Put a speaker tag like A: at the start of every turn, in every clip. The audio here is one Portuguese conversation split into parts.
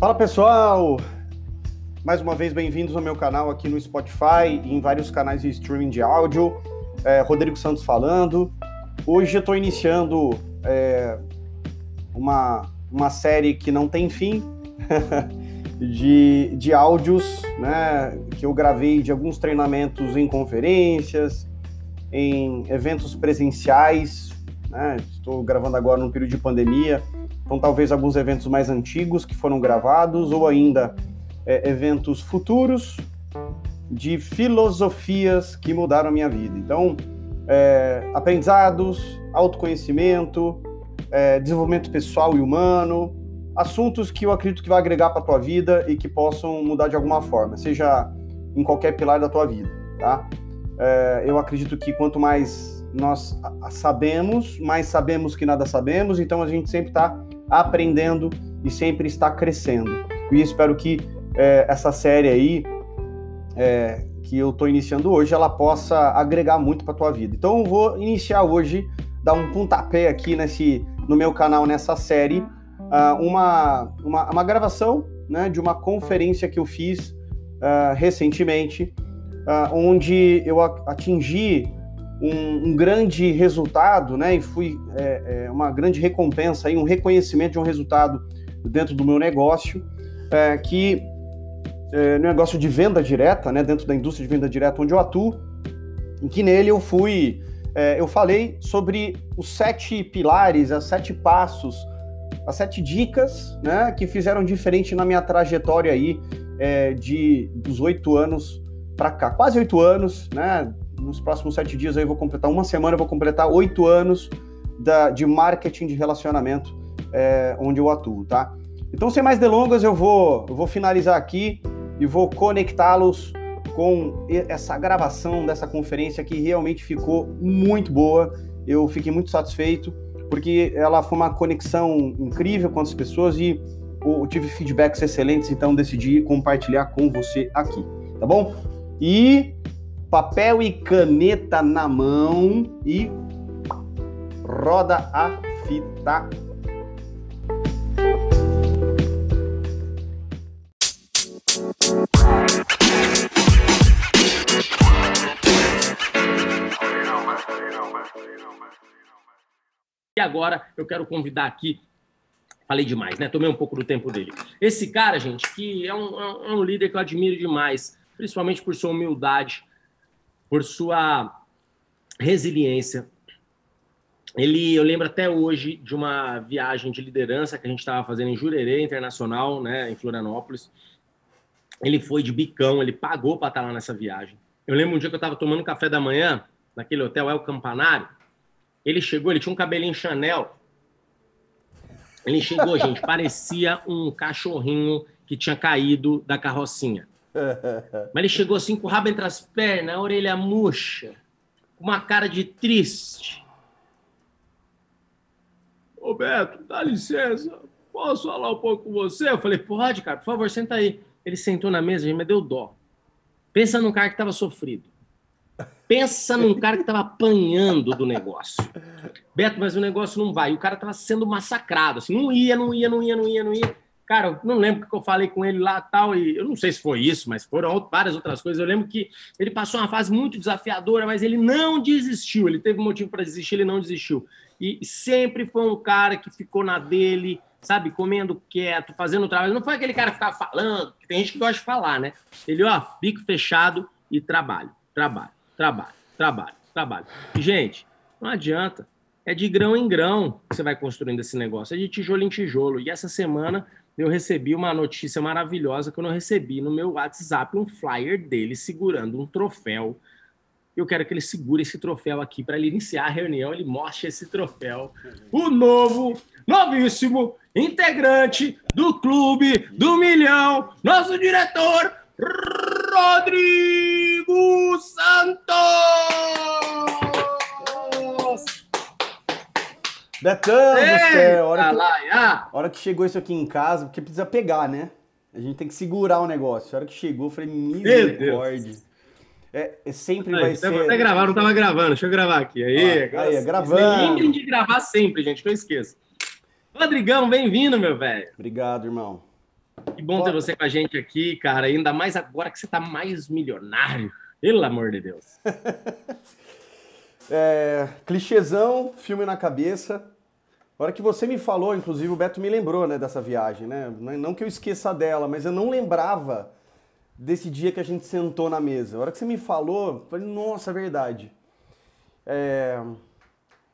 A: Fala pessoal! Mais uma vez, bem-vindos ao meu canal aqui no Spotify e em vários canais de streaming de áudio. É, Rodrigo Santos falando. Hoje eu estou iniciando é, uma, uma série que não tem fim de, de áudios né, que eu gravei de alguns treinamentos em conferências, em eventos presenciais. Né, estou gravando agora no período de pandemia, então talvez alguns eventos mais antigos que foram gravados ou ainda é, eventos futuros de filosofias que mudaram a minha vida. Então, é, aprendizados, autoconhecimento, é, desenvolvimento pessoal e humano, assuntos que eu acredito que vai agregar para a tua vida e que possam mudar de alguma forma, seja em qualquer pilar da tua vida, tá? É, eu acredito que quanto mais nós sabemos, mais sabemos que nada sabemos, então a gente sempre está aprendendo e sempre está crescendo. E espero que é, essa série aí é, que eu estou iniciando hoje, ela possa agregar muito para tua vida. Então eu vou iniciar hoje, dar um pontapé aqui nesse, no meu canal nessa série, uh, uma, uma, uma, gravação né, de uma conferência que eu fiz uh, recentemente, uh, onde eu atingi um, um, grande resultado, né, e fui é, é, uma grande recompensa, aí, um reconhecimento de um resultado dentro do meu negócio, é, que é, negócio de venda direta, né, dentro da indústria de venda direta onde eu atuo, em que nele eu fui, é, eu falei sobre os sete pilares, os sete passos, as sete dicas, né, que fizeram diferente na minha trajetória aí é, de dos oito anos para cá, quase oito anos, né, nos próximos sete dias aí eu vou completar uma semana, vou completar oito anos da, de marketing de relacionamento é, onde eu atuo, tá? Então, sem mais delongas, eu vou, eu vou finalizar aqui e vou conectá-los com essa gravação dessa conferência que realmente ficou muito boa. Eu fiquei muito satisfeito porque ela foi uma conexão incrível com as pessoas e eu tive feedbacks excelentes, então decidi compartilhar com você aqui, tá bom? E papel e caneta na mão e roda a fita
B: E agora eu quero convidar aqui. Falei demais, né? Tomei um pouco do tempo dele. Esse cara, gente, que é um, é um líder que eu admiro demais, principalmente por sua humildade, por sua resiliência. Ele, eu lembro até hoje de uma viagem de liderança que a gente estava fazendo em Jurerê Internacional, né, em Florianópolis. Ele foi de bicão, ele pagou para estar lá nessa viagem. Eu lembro um dia que eu estava tomando café da manhã naquele hotel El Campanário. Ele chegou, ele tinha um cabelinho Chanel. Ele chegou, gente, parecia um cachorrinho que tinha caído da carrocinha. Mas ele chegou assim com o rabo entre as pernas, a orelha murcha, com uma cara de triste. Ô Beto, dá licença, posso falar um pouco com você? Eu falei, pode, cara, por favor, senta aí. Ele sentou na mesa e me deu dó. Pensa num cara que estava sofrido. Pensa num cara que estava apanhando do negócio. Beto, mas o negócio não vai. E o cara estava sendo massacrado. Assim, não ia, não ia, não ia, não ia, não ia. Cara, eu não lembro que eu falei com ele lá tal, e eu não sei se foi isso, mas foram várias outras coisas. Eu lembro que ele passou uma fase muito desafiadora, mas ele não desistiu. Ele teve motivo para desistir, ele não desistiu. E sempre foi um cara que ficou na dele, sabe, comendo quieto, fazendo trabalho. Não foi aquele cara que ficava falando, tem gente que gosta de falar, né? Ele, ó, bico fechado e trabalho, trabalho, trabalho, trabalho, trabalho. E, gente, não adianta. É de grão em grão que você vai construindo esse negócio, é de tijolo em tijolo. E essa semana eu recebi uma notícia maravilhosa que eu não recebi no meu WhatsApp, um flyer dele segurando um troféu. Eu quero que ele segure esse troféu aqui para ele iniciar a reunião, ele mostre esse troféu. O novo, novíssimo integrante do Clube do Milhão, nosso diretor, Rodrigo Santos!
A: Betão do céu, hora que, hora que chegou isso aqui em casa, porque precisa pegar, né? A gente tem que segurar o negócio. A hora que chegou, eu falei, misericórdia. É, é, sempre vai ser.
B: Até gravar, não tava gravando. Deixa eu gravar aqui. Aí,
A: ah, aí, é gravando.
B: Lembrem de gravar sempre, gente, que eu esqueço. Rodrigão, bem-vindo, meu velho.
A: Obrigado, irmão.
B: Que bom ter você com a gente aqui, cara. Ainda mais agora que você está mais milionário. Pelo amor de Deus.
A: é, clichêzão, filme na cabeça. A hora que você me falou, inclusive o Beto me lembrou né, dessa viagem, né? Não que eu esqueça dela, mas eu não lembrava desse dia que a gente sentou na mesa. A hora que você me falou, eu falei, nossa, é verdade. É...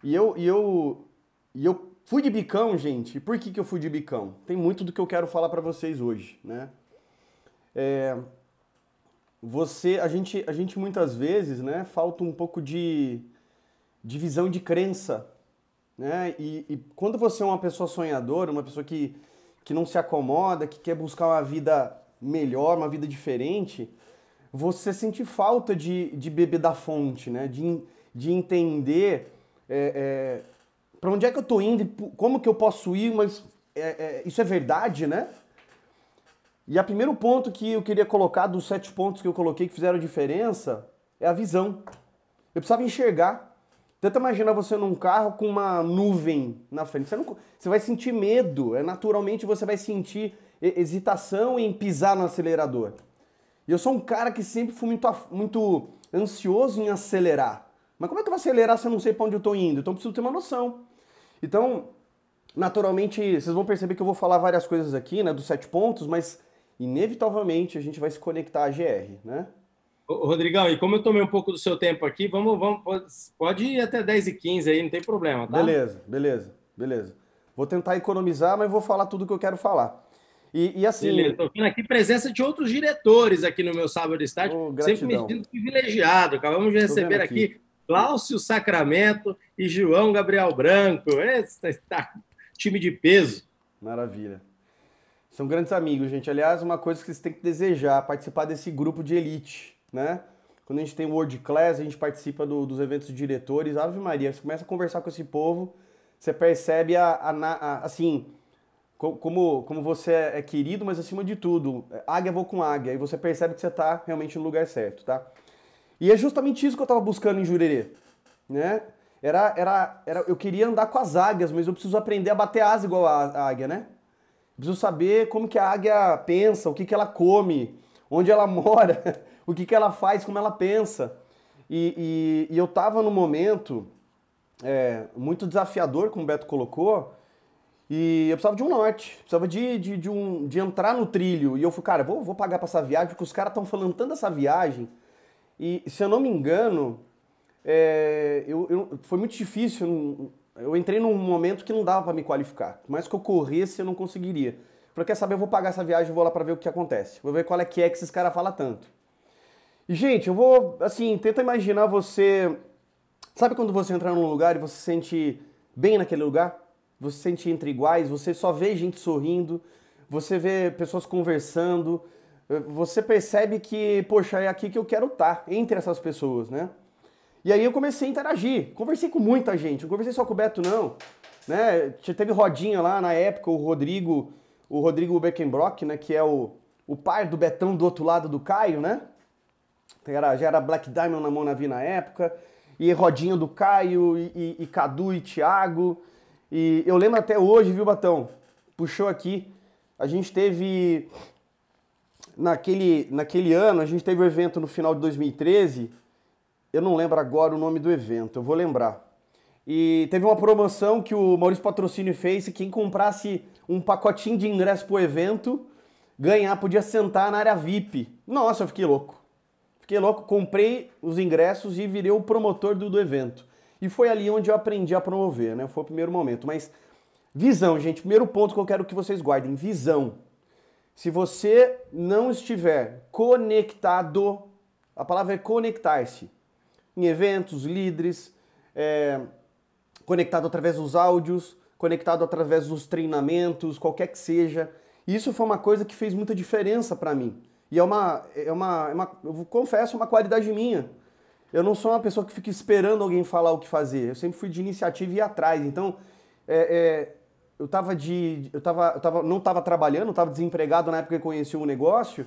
A: E, eu, e, eu, e eu fui de bicão, gente. E por que, que eu fui de bicão? Tem muito do que eu quero falar para vocês hoje, né? É... Você, a gente, a gente muitas vezes, né, falta um pouco de, de visão de crença, né? E, e quando você é uma pessoa sonhadora, uma pessoa que, que não se acomoda, que quer buscar uma vida melhor, uma vida diferente, você sente falta de, de beber da fonte, né? De, de entender é, é, para onde é que eu estou indo, como que eu posso ir, mas é, é, isso é verdade, né? E o primeiro ponto que eu queria colocar, dos sete pontos que eu coloquei que fizeram diferença, é a visão. Eu precisava enxergar. Tenta imaginar você num carro com uma nuvem na frente. Você, não, você vai sentir medo, é naturalmente você vai sentir hesitação em pisar no acelerador. E eu sou um cara que sempre fui muito, muito ansioso em acelerar. Mas como é que eu vou acelerar se eu não sei para onde eu estou indo? Então eu preciso ter uma noção. Então, naturalmente, vocês vão perceber que eu vou falar várias coisas aqui, né, dos sete pontos, mas inevitavelmente a gente vai se conectar à GR, né?
B: Ô, Rodrigão, e como eu tomei um pouco do seu tempo aqui, vamos, vamos, pode ir até 10 e 15 aí, não tem problema, tá?
A: Beleza, beleza, beleza. Vou tentar economizar, mas vou falar tudo o que eu quero falar. E, e assim. Beleza,
B: tô vendo aqui presença de outros diretores aqui no meu sábado de estádio, oh, sempre me sentindo privilegiado. Acabamos de receber aqui. aqui Cláudio Sacramento e João Gabriel Branco. Esse tá, time de peso.
A: Maravilha. São grandes amigos, gente. Aliás, uma coisa que vocês têm que desejar, participar desse grupo de elite, né? Quando a gente tem World Class, a gente participa do, dos eventos de diretores. Ave Maria, você começa a conversar com esse povo, você percebe a, a, a assim, como, como você é querido, mas acima de tudo, águia vou com águia, e você percebe que você está realmente no lugar certo, tá? E é justamente isso que eu estava buscando em Jurerê, né? Era, era, era, eu queria andar com as águias, mas eu preciso aprender a bater asa igual a, a águia, né? Preciso saber como que a águia pensa, o que, que ela come, onde ela mora, o que, que ela faz, como ela pensa. E, e, e eu estava num momento é, muito desafiador, como o Beto colocou, e eu precisava de um norte, precisava de, de, de, um, de entrar no trilho. E eu falei, cara, vou, vou pagar para essa viagem, porque os caras estão falando tanto dessa viagem. E se eu não me engano, é, eu, eu, foi muito difícil eu entrei num momento que não dava para me qualificar. Por mais que eu corresse, eu não conseguiria. Falei, quer saber, eu vou pagar essa viagem e vou lá para ver o que acontece. Vou ver qual é que é que esses caras falam tanto. Gente, eu vou, assim, tenta imaginar você... Sabe quando você entra num lugar e você se sente bem naquele lugar? Você se sente entre iguais, você só vê gente sorrindo, você vê pessoas conversando, você percebe que, poxa, é aqui que eu quero estar, entre essas pessoas, né? E aí eu comecei a interagir. Conversei com muita gente. Não conversei só com o Beto, não. Né? Teve rodinha lá na época, o Rodrigo, o Rodrigo Beckenbrock, né? Que é o, o pai do Betão do outro lado do Caio, né? Era, já era Black Diamond na mão na época. E rodinha do Caio, e, e, e Cadu e Thiago. E eu lembro até hoje, viu, Batão? Puxou aqui. A gente teve. Naquele, naquele ano, a gente teve o um evento no final de 2013 eu não lembro agora o nome do evento, eu vou lembrar. E teve uma promoção que o Maurício Patrocínio fez e quem comprasse um pacotinho de ingresso pro evento, ganhar, podia sentar na área VIP. Nossa, eu fiquei louco. Fiquei louco, comprei os ingressos e virei o promotor do, do evento. E foi ali onde eu aprendi a promover, né? Foi o primeiro momento. Mas visão, gente, primeiro ponto que eu quero que vocês guardem: visão. Se você não estiver conectado, a palavra é conectar-se em eventos, líderes, é, conectado através dos áudios, conectado através dos treinamentos, qualquer que seja. Isso foi uma coisa que fez muita diferença para mim. E é uma, é uma, é uma, eu confesso, uma qualidade minha. Eu não sou uma pessoa que fica esperando alguém falar o que fazer. Eu sempre fui de iniciativa e ir atrás. Então, é, é, eu tava de, eu tava, eu tava, não estava trabalhando, estava desempregado na época que conheci o um negócio.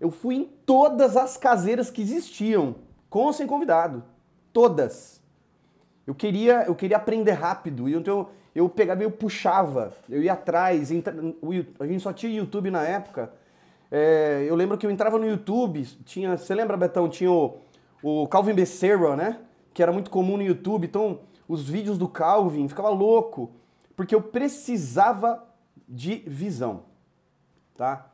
A: Eu fui em todas as caseiras que existiam com ou sem convidado. Todas. Eu queria, eu queria aprender rápido, então eu, eu pegava eu puxava, eu ia atrás, entra, a gente só tinha YouTube na época. É, eu lembro que eu entrava no YouTube, tinha, você lembra, Betão, tinha o, o Calvin Becerra, né? Que era muito comum no YouTube, então os vídeos do Calvin, ficava louco, porque eu precisava de visão, tá?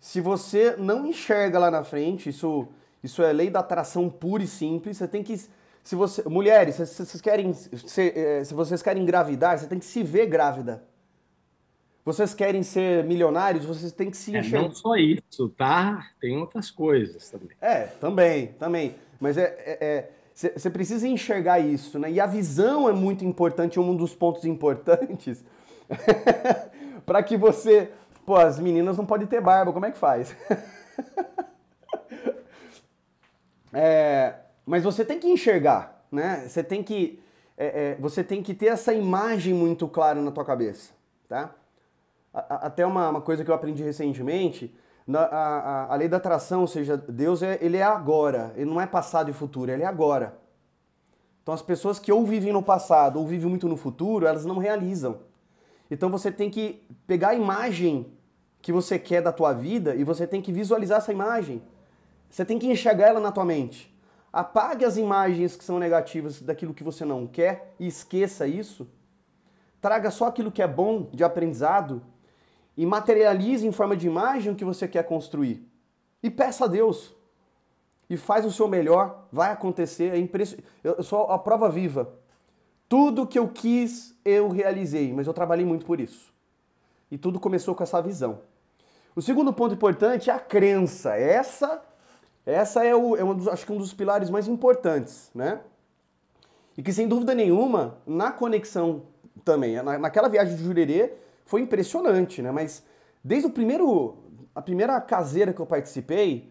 A: Se você não enxerga lá na frente, isso, isso é lei da atração pura e simples, você tem que se você, mulheres, se vocês querem, se, eh, se vocês querem engravidar, você tem que se ver grávida. Vocês querem ser milionários, vocês têm que se enxergar.
B: É, não só isso, tá? Tem outras coisas também.
A: É, também, também. Mas é, você é, é, precisa enxergar isso, né? E a visão é muito importante, um dos pontos importantes para que você, pô, as meninas não podem ter barba, como é que faz? é, mas você tem que enxergar, né? Você tem que, é, é, você tem que ter essa imagem muito clara na tua cabeça, tá? Até uma, uma, coisa que eu aprendi recentemente, na, a, a, lei da atração, ou seja, Deus é, ele é agora, ele não é passado e futuro, ele é agora. Então as pessoas que ou vivem no passado ou vivem muito no futuro, elas não realizam. Então você tem que pegar a imagem que você quer da tua vida e você tem que visualizar essa imagem. Você tem que enxergar ela na tua mente. Apague as imagens que são negativas daquilo que você não quer e esqueça isso. Traga só aquilo que é bom de aprendizado e materialize em forma de imagem o que você quer construir. E peça a Deus. E faz o seu melhor, vai acontecer. É impressionante. Eu sou a prova viva. Tudo que eu quis, eu realizei, mas eu trabalhei muito por isso. E tudo começou com essa visão. O segundo ponto importante é a crença. Essa essa é, o, é um dos, acho que um dos pilares mais importantes, né? E que sem dúvida nenhuma, na conexão também, na, naquela viagem de Jurerê, foi impressionante, né? Mas desde o primeiro, a primeira caseira que eu participei,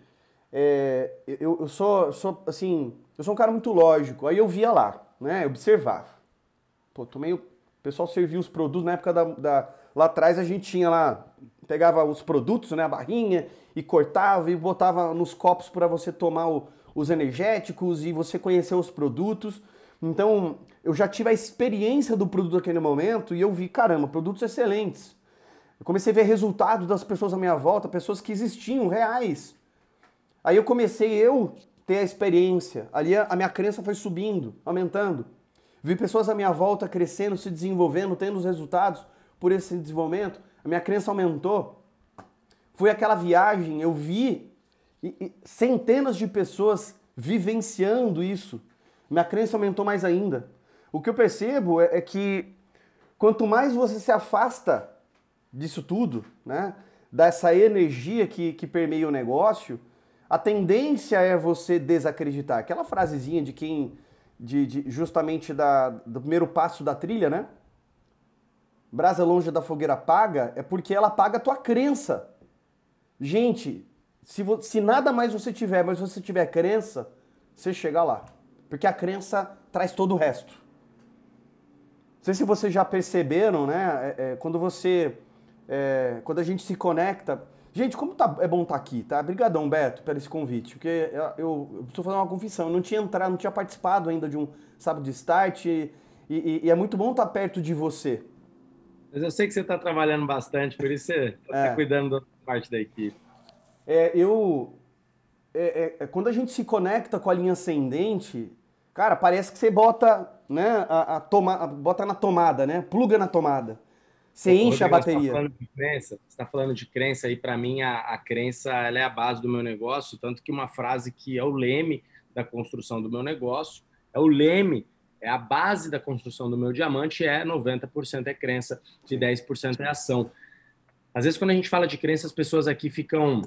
A: é, eu, eu sou, sou, assim, eu sou um cara muito lógico. Aí eu via lá, né? Eu observava. Pô, tomei, o pessoal servia os produtos, na época da, da lá atrás a gente tinha lá pegava os produtos, né, a barrinha, e cortava e botava nos copos para você tomar o, os energéticos e você conhecer os produtos. Então, eu já tive a experiência do produto naquele momento e eu vi, caramba, produtos excelentes. Eu comecei a ver resultados das pessoas à minha volta, pessoas que existiam, reais. Aí eu comecei eu ter a experiência. Ali a minha crença foi subindo, aumentando. Vi pessoas à minha volta crescendo, se desenvolvendo, tendo os resultados por esse desenvolvimento a minha crença aumentou. Foi aquela viagem, eu vi centenas de pessoas vivenciando isso. Minha crença aumentou mais ainda. O que eu percebo é, é que quanto mais você se afasta disso tudo, né, dessa energia que, que permeia o negócio, a tendência é você desacreditar. Aquela frasezinha de quem, de, de justamente da, do primeiro passo da trilha, né? brasa longe da fogueira apaga, é porque ela apaga a tua crença. Gente, se, se nada mais você tiver, mas você tiver crença, você chega lá. Porque a crença traz todo o resto. Não sei se vocês já perceberam, né? É, é, quando você. É, quando a gente se conecta. Gente, como tá, é bom estar tá aqui, tá? Obrigadão, Beto, pelo esse convite. Porque eu, eu, eu preciso fazer uma confissão. Eu não tinha entrado, não tinha participado ainda de um sábado de start. E, e, e é muito bom estar tá perto de você.
B: Mas eu sei que você está trabalhando bastante, por isso você está é. cuidando da parte da equipe.
A: É, eu. É, é, quando a gente se conecta com a linha ascendente, cara, parece que você bota, né, a, a toma, bota na tomada, né? Pluga na tomada. Você Ô, enche Rodrigo, a bateria. Você está falando
B: de crença, você tá falando de crença e para mim a, a crença é a base do meu negócio, tanto que uma frase que é o leme da construção do meu negócio, é o leme é a base da construção do meu diamante é 90% é crença e 10% é ação. Às vezes, quando a gente fala de crença, as pessoas aqui ficam.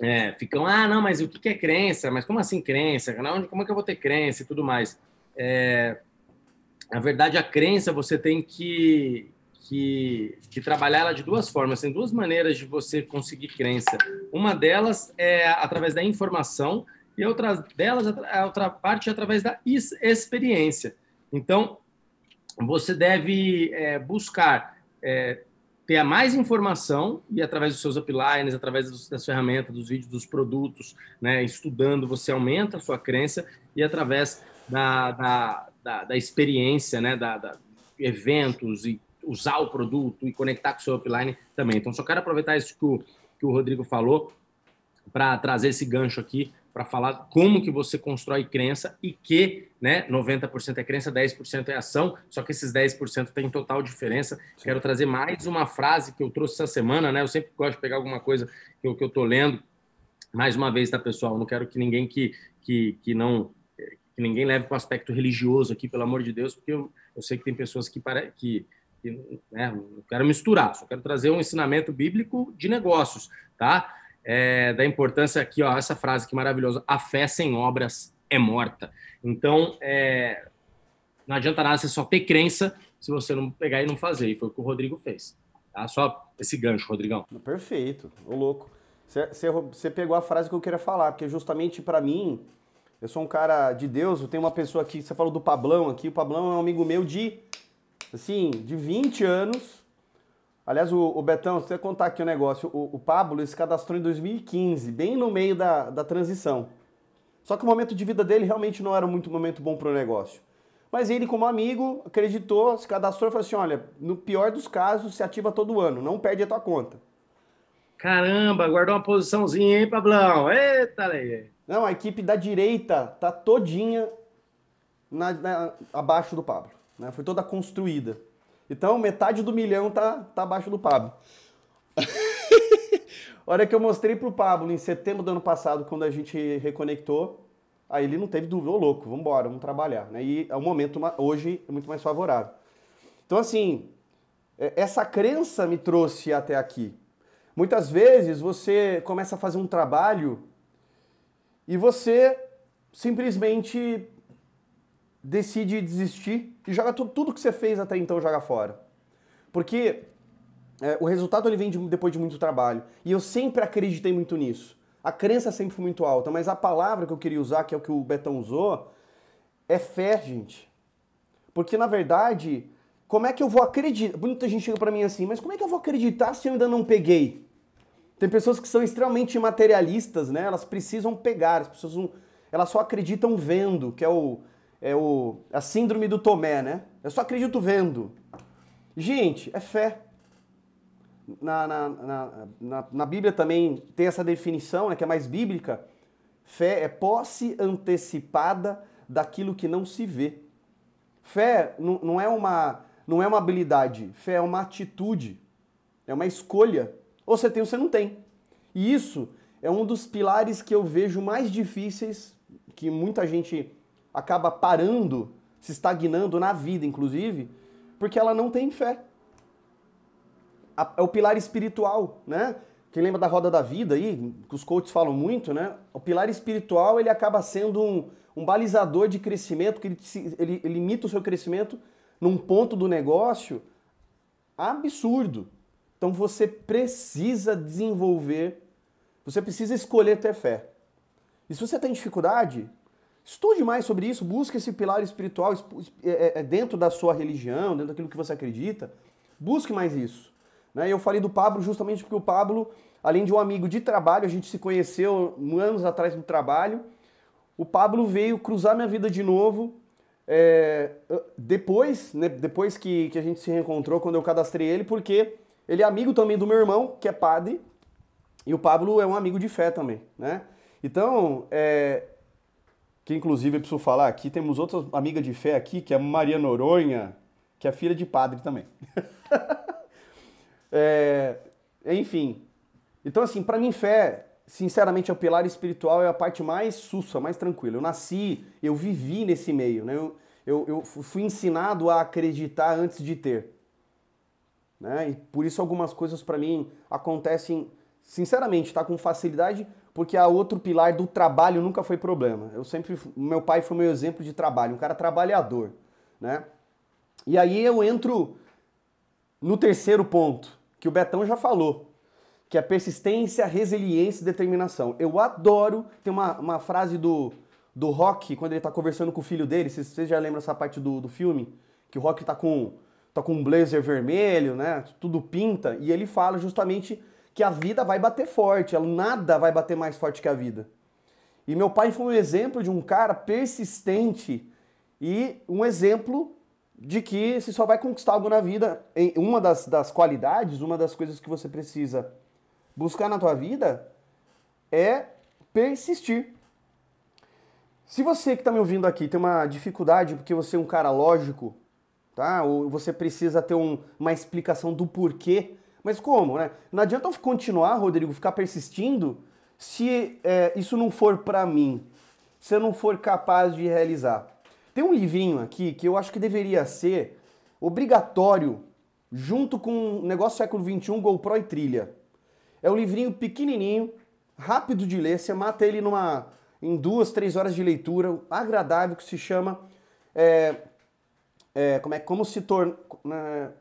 B: É, ficam, ah, não, mas o que é crença? Mas como assim crença? Como é que eu vou ter crença e tudo mais? É, na verdade, a crença você tem que, que, que, trabalhar ela de duas formas. Tem duas maneiras de você conseguir crença. Uma delas é através da informação e outra delas, a outra parte é através da experiência. Então, você deve é, buscar é, ter mais informação e através dos seus uplines, através das ferramentas, dos vídeos, dos produtos, né, estudando, você aumenta a sua crença e através da, da, da, da experiência, né, da, da, eventos e usar o produto e conectar com o seu upline também. Então, só quero aproveitar isso que o, que o Rodrigo falou para trazer esse gancho aqui para falar como que você constrói crença e que, né, 90% é crença, 10% é ação, só que esses 10% tem total diferença. Sim. Quero trazer mais uma frase que eu trouxe essa semana, né? Eu sempre gosto de pegar alguma coisa que eu, que eu tô lendo. Mais uma vez, tá, pessoal? Não quero que ninguém que, que, que não que ninguém leve para o aspecto religioso aqui, pelo amor de Deus, porque eu, eu sei que tem pessoas que, para, que, que né, não quero misturar, só quero trazer um ensinamento bíblico de negócios, tá? É, da importância aqui, ó, essa frase que maravilhosa: a fé sem obras é morta. Então, é, não adianta nada você só ter crença se você não pegar e não fazer. E foi o que o Rodrigo fez. Tá? Só esse gancho, Rodrigão.
A: Perfeito, ô louco. Você pegou a frase que eu queria falar, porque justamente para mim, eu sou um cara de Deus, eu tenho uma pessoa aqui, você falou do Pablão aqui, o Pablão é um amigo meu de, assim, de 20 anos, Aliás, o, o Betão, você contar aqui o um negócio, o, o Pablo se cadastrou em 2015, bem no meio da, da transição. Só que o momento de vida dele realmente não era muito momento bom para o negócio. Mas ele, como amigo, acreditou, se cadastrou e falou assim: olha, no pior dos casos, se ativa todo ano, não perde a tua conta.
B: Caramba, guardou uma posiçãozinha, hein, Pablão? Eita, lei.
A: Não, a equipe da direita tá todinha na, na, abaixo do Pablo. Né? Foi toda construída. Então, metade do milhão tá, tá abaixo do Pablo. hora que eu mostrei pro Pablo em setembro do ano passado, quando a gente reconectou, aí ele não teve dúvida, ô louco, vamos embora, vamos trabalhar. Né? E é um momento, hoje, é muito mais favorável. Então, assim, é, essa crença me trouxe até aqui. Muitas vezes você começa a fazer um trabalho e você simplesmente decide desistir e joga tudo, tudo que você fez até então joga fora. Porque é, o resultado ele vem de, depois de muito trabalho. E eu sempre acreditei muito nisso. A crença sempre foi muito alta, mas a palavra que eu queria usar, que é o que o Betão usou, é fé, gente. Porque na verdade, como é que eu vou acreditar? Muita gente chega para mim assim, mas como é que eu vou acreditar se eu ainda não peguei? Tem pessoas que são extremamente materialistas, né? Elas precisam pegar, as pessoas não, elas só acreditam vendo, que é o é o, a síndrome do Tomé, né? Eu só acredito vendo. Gente, é fé. Na, na, na, na, na Bíblia também tem essa definição, né, que é mais bíblica. Fé é posse antecipada daquilo que não se vê. Fé não, não, é uma, não é uma habilidade, fé é uma atitude, é uma escolha. Ou você tem ou você não tem. E isso é um dos pilares que eu vejo mais difíceis, que muita gente acaba parando, se estagnando na vida, inclusive, porque ela não tem fé. É o pilar espiritual, né? Quem lembra da roda da vida aí, que os coaches falam muito, né? O pilar espiritual ele acaba sendo um, um balizador de crescimento, que ele, ele, ele limita o seu crescimento num ponto do negócio absurdo. Então você precisa desenvolver, você precisa escolher ter fé. E se você tem dificuldade, Estude mais sobre isso, busque esse pilar espiritual é, é, é dentro da sua religião, dentro daquilo que você acredita. Busque mais isso. Né? Eu falei do Pablo justamente porque o Pablo, além de um amigo de trabalho, a gente se conheceu anos atrás no trabalho. O Pablo veio cruzar minha vida de novo. É, depois, né, depois que, que a gente se reencontrou, quando eu cadastrei ele, porque ele é amigo também do meu irmão, que é padre, e o Pablo é um amigo de fé também, né? Então, é, que inclusive eu preciso falar aqui, temos outra amiga de fé aqui, que é Maria Noronha, que é filha de padre também. é, enfim, então assim, para mim fé, sinceramente, é o pilar espiritual, é a parte mais sussa, mais tranquila. Eu nasci, eu vivi nesse meio, né? Eu, eu, eu fui ensinado a acreditar antes de ter. Né? E por isso algumas coisas para mim acontecem, sinceramente, tá com facilidade, porque a outro pilar do trabalho nunca foi problema. Eu sempre, meu pai foi meu exemplo de trabalho, um cara trabalhador, né? E aí eu entro no terceiro ponto, que o Betão já falou, que é persistência, resiliência e determinação. Eu adoro, tem uma, uma frase do, do Rock, quando ele tá conversando com o filho dele, vocês já lembram essa parte do, do filme? Que o Rock tá com, tá com um blazer vermelho, né? Tudo pinta, e ele fala justamente que a vida vai bater forte, nada vai bater mais forte que a vida. E meu pai foi um exemplo de um cara persistente e um exemplo de que você só vai conquistar algo na vida. Uma das, das qualidades, uma das coisas que você precisa buscar na tua vida é persistir. Se você que está me ouvindo aqui tem uma dificuldade porque você é um cara lógico, tá? Ou você precisa ter um, uma explicação do porquê, mas como, né? Não adianta eu continuar, Rodrigo, ficar persistindo se é, isso não for para mim, se eu não for capaz de realizar. Tem um livrinho aqui que eu acho que deveria ser obrigatório junto com o negócio século XXI, GoPro e trilha. É um livrinho pequenininho, rápido de ler, você mata ele numa, em duas, três horas de leitura, agradável, que se chama é, é, como é como se torna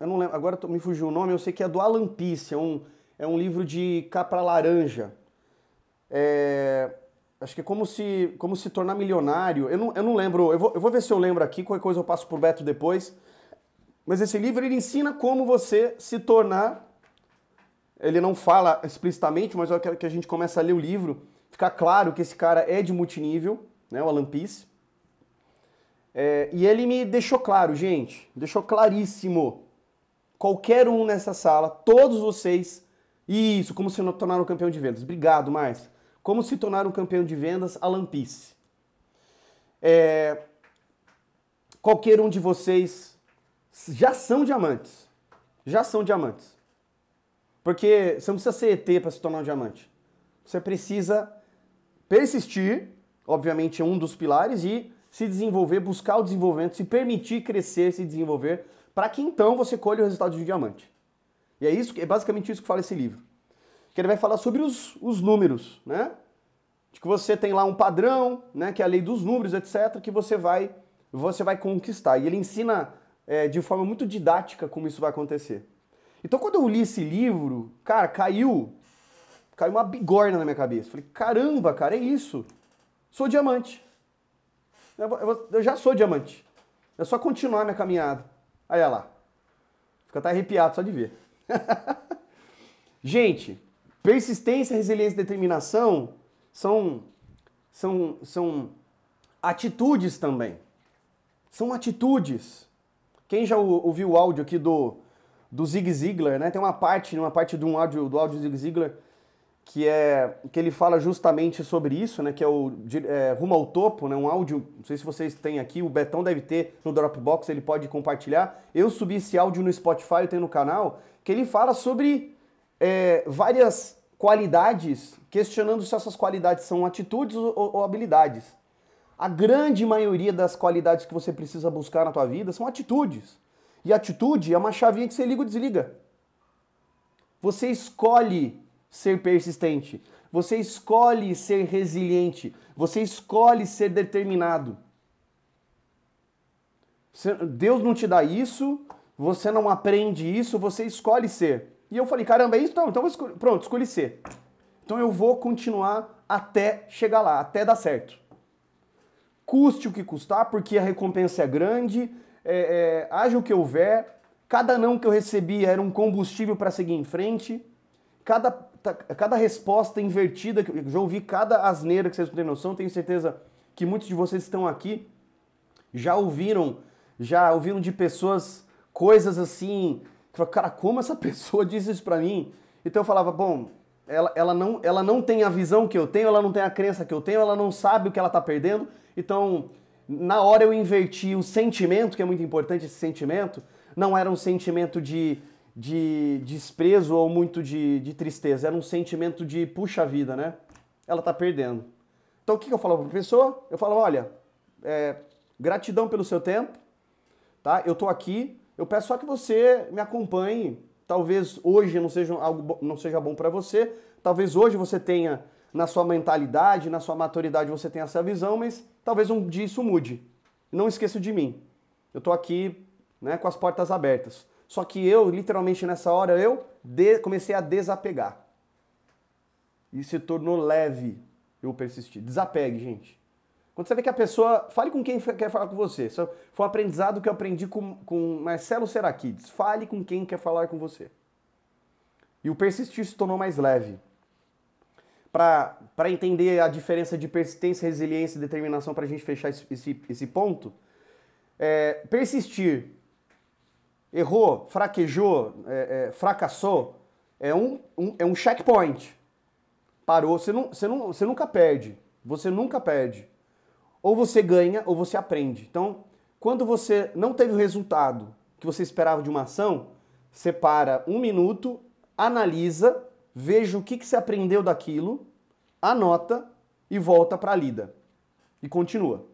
A: eu não lembro, agora me fugiu o nome, eu sei que é do Alan Peace, é um, é um livro de capa laranja. É, acho que é como se, como se tornar milionário. Eu não, eu não lembro, eu vou, eu vou ver se eu lembro aqui, qualquer coisa eu passo por Beto depois. Mas esse livro ele ensina como você se tornar. Ele não fala explicitamente, mas eu quero que a gente comece a ler o livro, ficar claro que esse cara é de multinível, né, o Alan Peace. É, e ele me deixou claro, gente, deixou claríssimo. Qualquer um nessa sala, todos vocês, isso, como se tornar um campeão de vendas. Obrigado, Márcia. Como se tornar um campeão de vendas, Alan Peace. É, qualquer um de vocês já são diamantes. Já são diamantes. Porque você não precisa ser ET para se tornar um diamante. Você precisa persistir, obviamente é um dos pilares, e se desenvolver, buscar o desenvolvimento, se permitir crescer, se desenvolver, para que então você colhe o resultado de um diamante. E é isso, é basicamente isso que fala esse livro que ele vai falar sobre os, os números, né? De que você tem lá um padrão, né? Que é a lei dos números, etc. Que você vai, você vai conquistar. E ele ensina é, de forma muito didática como isso vai acontecer. Então quando eu li esse livro, cara, caiu, caiu uma bigorna na minha cabeça. Falei, caramba, cara, é isso. Sou diamante. Eu, eu, eu já sou diamante. É só continuar minha caminhada. Olha lá. Fica até arrepiado só de ver. Gente, Persistência, resiliência e determinação são, são, são atitudes também. São atitudes. Quem já ouviu o áudio aqui do, do Zig Ziglar, né? Tem uma parte, uma parte de um áudio do áudio do Zig Ziglar que é que ele fala justamente sobre isso, né? Que é o é, rumo ao topo, né? Um áudio, não sei se vocês têm aqui, o Betão deve ter no Dropbox, ele pode compartilhar. Eu subi esse áudio no Spotify, tenho no canal, que ele fala sobre é, várias qualidades, questionando se essas qualidades são atitudes ou, ou, habilidades. A grande maioria das qualidades que você precisa buscar na tua vida são atitudes. E atitude é uma chavinha que você liga ou desliga. Você escolhe ser persistente. Você escolhe ser resiliente. Você escolhe ser determinado. Deus não te dá isso, você não aprende isso, você escolhe ser. E eu falei, caramba, é isso? Não, então vou pronto, escolhi ser. Então eu vou continuar até chegar lá, até dar certo. Custe o que custar, porque a recompensa é grande, é, é, haja o que houver, cada não que eu recebi era um combustível para seguir em frente, cada, cada resposta invertida, eu já ouvi cada asneira que vocês não têm noção, tenho certeza que muitos de vocês estão aqui já ouviram, já ouviram de pessoas coisas assim que fala, cara, como essa pessoa diz isso pra mim? Então eu falava, bom, ela, ela, não, ela não tem a visão que eu tenho, ela não tem a crença que eu tenho, ela não sabe o que ela tá perdendo. Então, na hora eu inverti o sentimento, que é muito importante esse sentimento, não era um sentimento de, de, de desprezo ou muito de, de tristeza, era um sentimento de puxa vida, né? Ela tá perdendo. Então o que, que eu falava pra pessoa? Eu falava, olha, é, gratidão pelo seu tempo, tá? Eu tô aqui, eu peço só que você me acompanhe. Talvez hoje não seja algo não seja bom para você. Talvez hoje você tenha na sua mentalidade, na sua maturidade você tenha essa visão, mas talvez um dia isso mude. Não esqueça de mim. Eu tô aqui, né, com as portas abertas. Só que eu, literalmente nessa hora, eu comecei a desapegar. E se tornou leve eu persistir. Desapegue, gente. Quando você vê que a pessoa. Fale com quem quer falar com você. Isso foi um aprendizado que eu aprendi com, com Marcelo Seraquides. Fale com quem quer falar com você. E o persistir se tornou mais leve. para entender a diferença de persistência, resiliência e determinação para a gente fechar esse, esse, esse ponto. É, persistir, errou, fraquejou, é, é, fracassou, é um, um, é um checkpoint. Parou, você, não, você, não, você nunca perde. Você nunca perde. Ou você ganha ou você aprende. Então, quando você não teve o resultado que você esperava de uma ação, separa um minuto, analisa, veja o que, que você aprendeu daquilo, anota e volta para a lida. E continua.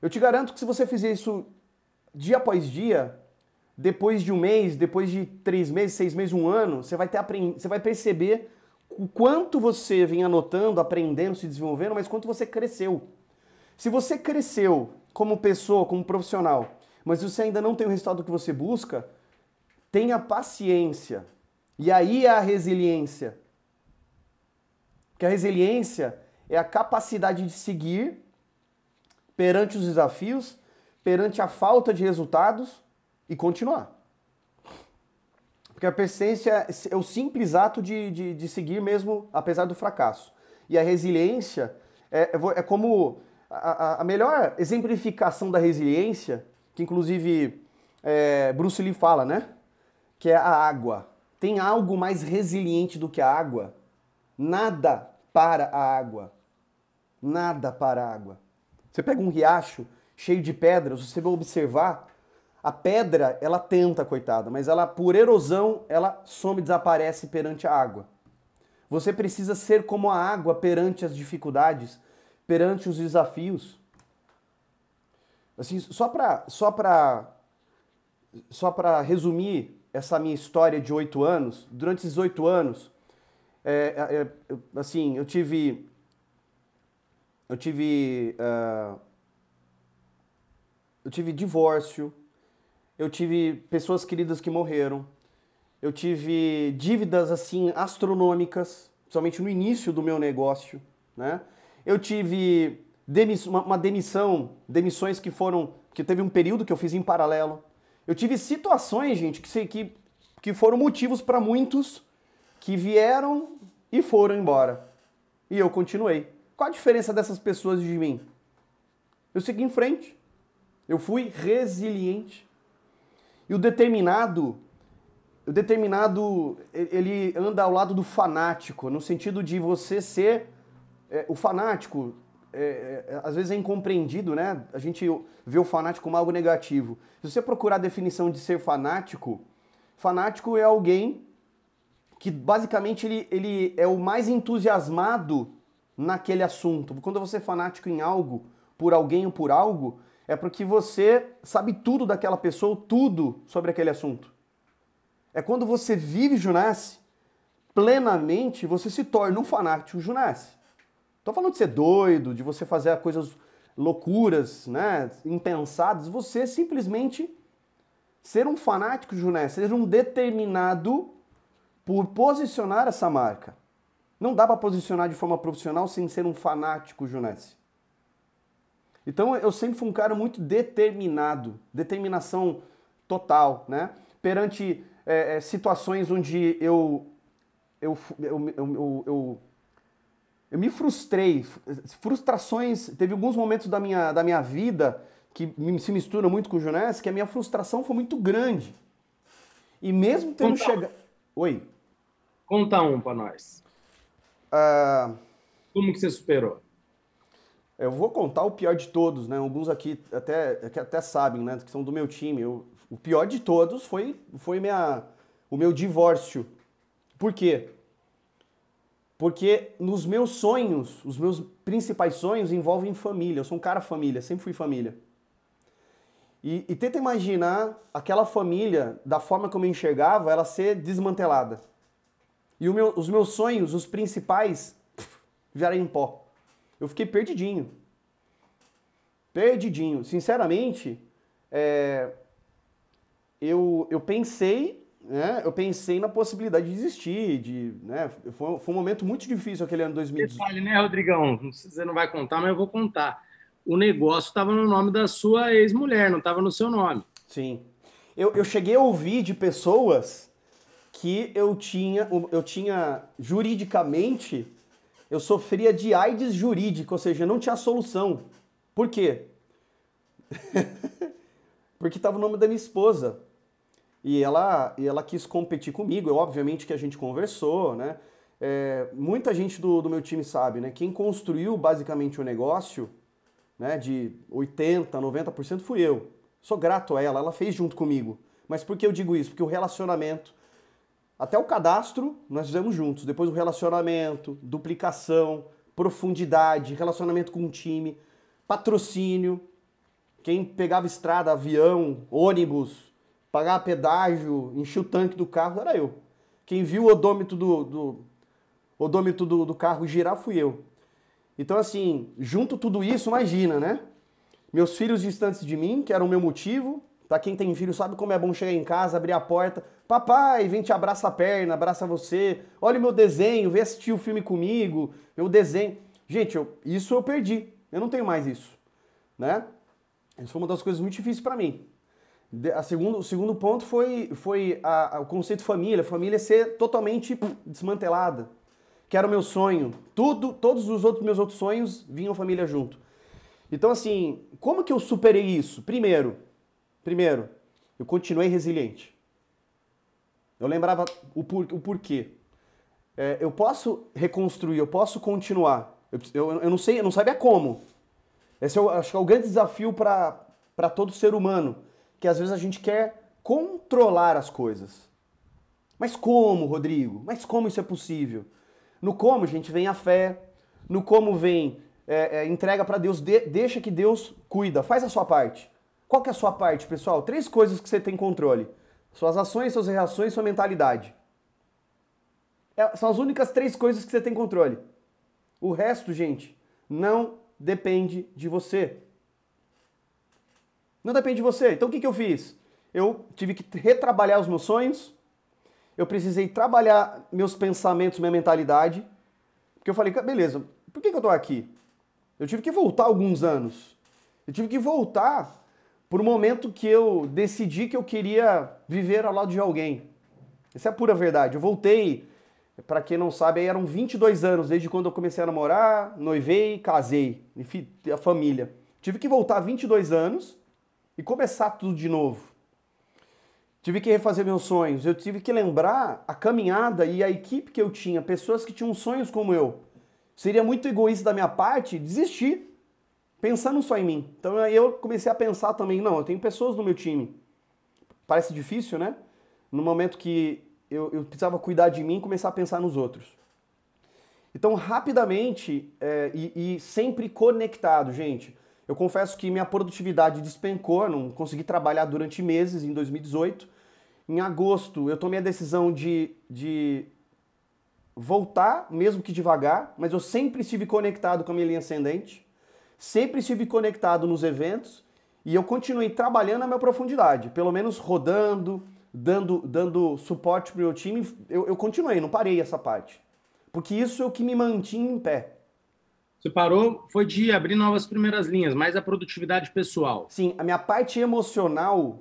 A: Eu te garanto que se você fizer isso dia após dia, depois de um mês, depois de três meses, seis meses, um ano, você vai, ter você vai perceber o quanto você vem anotando, aprendendo, se desenvolvendo, mas quanto você cresceu. Se você cresceu como pessoa, como profissional, mas você ainda não tem o resultado que você busca, tenha paciência. E aí é a resiliência. Que a resiliência é a capacidade de seguir perante os desafios, perante a falta de resultados e continuar. Porque a persistência é o simples ato de, de, de seguir mesmo apesar do fracasso. E a resiliência é, é, é como a, a, melhor exemplificação da resiliência, que inclusive é, Bruce Lee fala, né? Que é a água. Tem algo mais resiliente do que a água? Nada para a água. Nada para a água. Você pega um riacho cheio de pedras, você vai observar, a pedra, ela tenta, coitada, mas ela, por erosão, ela some, desaparece perante a água. Você precisa ser como a água perante as dificuldades, perante os desafios. Assim, só para só para só para resumir essa minha história de oito anos, durante esses oito anos, é, é, assim, eu tive eu tive uh, eu tive divórcio, eu tive pessoas queridas que morreram, eu tive dívidas assim astronômicas, principalmente no início do meu negócio, né? Eu tive demiss uma, uma demissão, demissões que foram, que teve um período que eu fiz em paralelo. Eu tive situações, gente, que, que, que foram motivos para muitos que vieram e foram embora. E eu continuei. Qual a diferença dessas pessoas de mim? Eu segui em frente. Eu fui resiliente. E o determinado, o determinado, ele anda ao lado do fanático, no sentido de você ser é, o fanático. É, é, às vezes é incompreendido, né? A gente vê o fanático como algo negativo. Se você procurar a definição de ser fanático, fanático é alguém que basicamente ele, ele é o mais entusiasmado naquele assunto. Quando você é fanático em algo, por alguém ou por algo, é porque você sabe tudo daquela pessoa, tudo sobre aquele assunto. É quando você vive Junassi plenamente, você se torna um fanático Junassi. Tô falando de ser doido, de você fazer coisas loucuras, né, impensadas, você simplesmente ser um fanático Junassi, ser um determinado por posicionar essa marca. Não dá para posicionar de forma profissional sem ser um fanático Junassi. Então eu sempre fui um cara muito determinado, determinação total, né? Perante é, é, situações onde eu eu, eu, eu, eu, eu me frustrei, frustrações, teve alguns momentos da minha, da minha vida que se misturam muito com o Junés, que a minha frustração foi muito grande. E mesmo tendo chegado... Oi?
B: Conta um para nós. Uh... Como que você superou?
A: Eu vou contar o pior de todos, né? Alguns aqui até, até sabem, né? Que são do meu time. Eu, o pior de todos foi, foi minha, o meu divórcio. Por quê? Porque nos meus sonhos, os meus principais sonhos envolvem família. Eu sou um cara família, sempre fui família. E, e tenta imaginar aquela família, da forma como eu enxergava, ela ser desmantelada. E meu, os meus sonhos, os principais, viraram em pó. Eu fiquei perdidinho. Perdidinho. Sinceramente, é, eu, eu pensei, né? Eu pensei na possibilidade de desistir, de, né? Foi, foi um momento muito difícil aquele ano 2018.
B: Detalhe, né, Rodrigão? Você não vai contar, mas eu vou contar. O negócio estava no nome da sua ex-mulher, não estava no seu nome.
A: Sim. Eu, eu cheguei a ouvir de pessoas que eu tinha, eu tinha juridicamente, eu sofria de AIDS jurídico, ou seja, não tinha solução. Por quê? Porque estava o nome da minha esposa. E ela, e ela quis competir comigo, é obviamente que a gente conversou, né? É, muita gente do, do meu time sabe, né? Quem construiu basicamente o negócio, né, de 80, 90% fui eu. Sou grato a ela, ela fez junto comigo. Mas por que eu digo isso? Porque o relacionamento, até o cadastro, nós fizemos juntos. Depois o relacionamento, duplicação, profundidade, relacionamento com o time, patrocínio. Quem pegava estrada, avião, ônibus, pagava pedágio, enchia o tanque do carro, era eu. Quem viu o odômetro do, do, odômetro do, do carro girar fui eu. Então, assim, junto tudo isso, imagina, né? Meus filhos distantes de mim, que era o meu motivo. Tá? Quem tem filho sabe como é bom chegar em casa, abrir a porta. Papai, vem te abraça a perna, abraça você. Olha o meu desenho, vem assistir o filme comigo. Meu desenho. Gente, eu, isso eu perdi. Eu não tenho mais isso. Né? Isso foi uma das coisas muito difíceis para mim. A segundo, o segundo ponto foi, foi a, a, o conceito família. Família ser totalmente desmantelada que era o meu sonho. Tudo, todos os outros meus outros sonhos vinham família junto. Então assim, como que eu superei isso? Primeiro, primeiro, eu continuei resiliente. Eu lembrava o, por, o porquê. É, eu posso reconstruir, eu posso continuar. Eu, eu, eu, não sei, eu não sabia como. Esse é o, acho que é o grande desafio para todo ser humano, que às vezes a gente quer controlar as coisas. Mas como, Rodrigo? Mas como isso é possível? No como, gente, vem a fé. No como vem é, é, entrega para Deus, de, deixa que Deus cuida, faz a sua parte. Qual que é a sua parte, pessoal? Três coisas que você tem controle: suas ações, suas reações, sua mentalidade. É, são as únicas três coisas que você tem controle. O resto, gente, não depende de você. Não depende de você. Então o que, que eu fiz? Eu tive que retrabalhar os meus sonhos, eu precisei trabalhar meus pensamentos, minha mentalidade, porque eu falei, beleza, por que, que eu tô aqui? Eu tive que voltar alguns anos. Eu tive que voltar por um momento que eu decidi que eu queria viver ao lado de alguém. Essa é a pura verdade. Eu voltei, para quem não sabe, eram 22 anos desde quando eu comecei a namorar, noivei, casei, a família. Tive que voltar 22 anos e começar tudo de novo tive que refazer meus sonhos, eu tive que lembrar a caminhada e a equipe que eu tinha, pessoas que tinham sonhos como eu. Seria muito egoísta da minha parte desistir, pensando só em mim. Então aí eu comecei a pensar também, não, eu tenho pessoas no meu time. Parece difícil, né? No momento que eu, eu precisava cuidar de mim, começar a pensar nos outros. Então, rapidamente é, e, e sempre conectado, gente. Eu confesso que minha produtividade despencou, não consegui trabalhar durante meses em 2018. Em agosto, eu tomei a decisão de, de voltar, mesmo que devagar, mas eu sempre estive conectado com a minha linha ascendente, sempre estive conectado nos eventos e eu continuei trabalhando na minha profundidade, pelo menos rodando, dando, dando suporte para o meu time. Eu, eu continuei, não parei essa parte, porque isso é o que me mantinha em pé.
B: Você parou, foi de abrir novas primeiras linhas, mais a produtividade pessoal.
A: Sim, a minha parte emocional,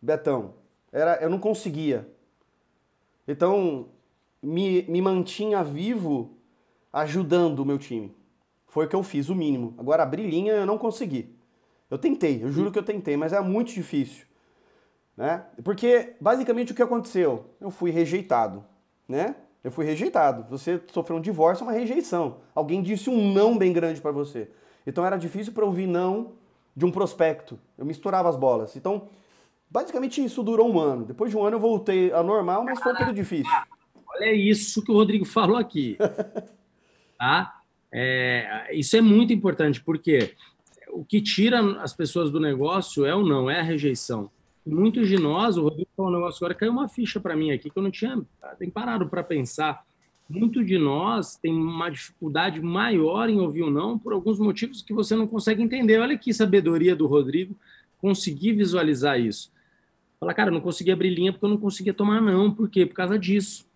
A: Betão, era eu não conseguia. Então, me, me mantinha vivo ajudando o meu time. Foi o que eu fiz, o mínimo. Agora, abrir linha eu não consegui. Eu tentei, eu juro que eu tentei, mas é muito difícil. Né? Porque, basicamente, o que aconteceu? Eu fui rejeitado, né? Eu fui rejeitado. Você sofreu um divórcio, é uma rejeição. Alguém disse um não bem grande para você. Então era difícil para ouvir não de um prospecto. Eu misturava as bolas. Então, basicamente isso durou um ano. Depois de um ano eu voltei ao normal, mas foi um período difícil.
B: Olha isso que o Rodrigo falou aqui. tá? É, isso é muito importante, porque o que tira as pessoas do negócio é o não, é a rejeição muitos de nós, o Rodrigo falou um negócio agora, caiu uma ficha para mim aqui que eu não tinha tem parado para pensar. Muito de nós tem uma dificuldade maior em ouvir o não por alguns motivos que você não consegue entender. Olha que sabedoria do Rodrigo conseguir visualizar isso. Fala, cara, eu não conseguia abrir linha porque eu não conseguia tomar não. Por quê? Por causa disso,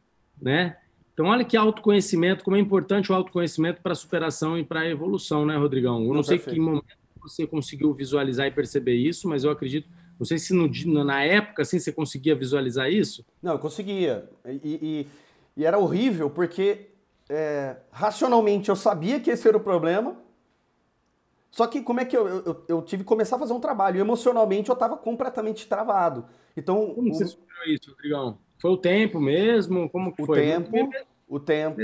B: né? Então, olha que autoconhecimento, como é importante o autoconhecimento para a superação e para a evolução, né, Rodrigão? Eu não, sei perfeito. que momento você conseguiu visualizar e perceber isso, mas eu acredito Não sei se no, na época assim, você conseguia visualizar isso.
A: Não, eu conseguia. E, e, e era horrível porque é, racionalmente eu sabia que esse era o problema. Só que como é que eu, eu, eu tive que começar a fazer um trabalho? Emocionalmente eu estava completamente travado. Então,
B: como o, você superou isso, Rodrigão? Foi o tempo mesmo? Como
A: o
B: foi?
A: Tempo, o tempo.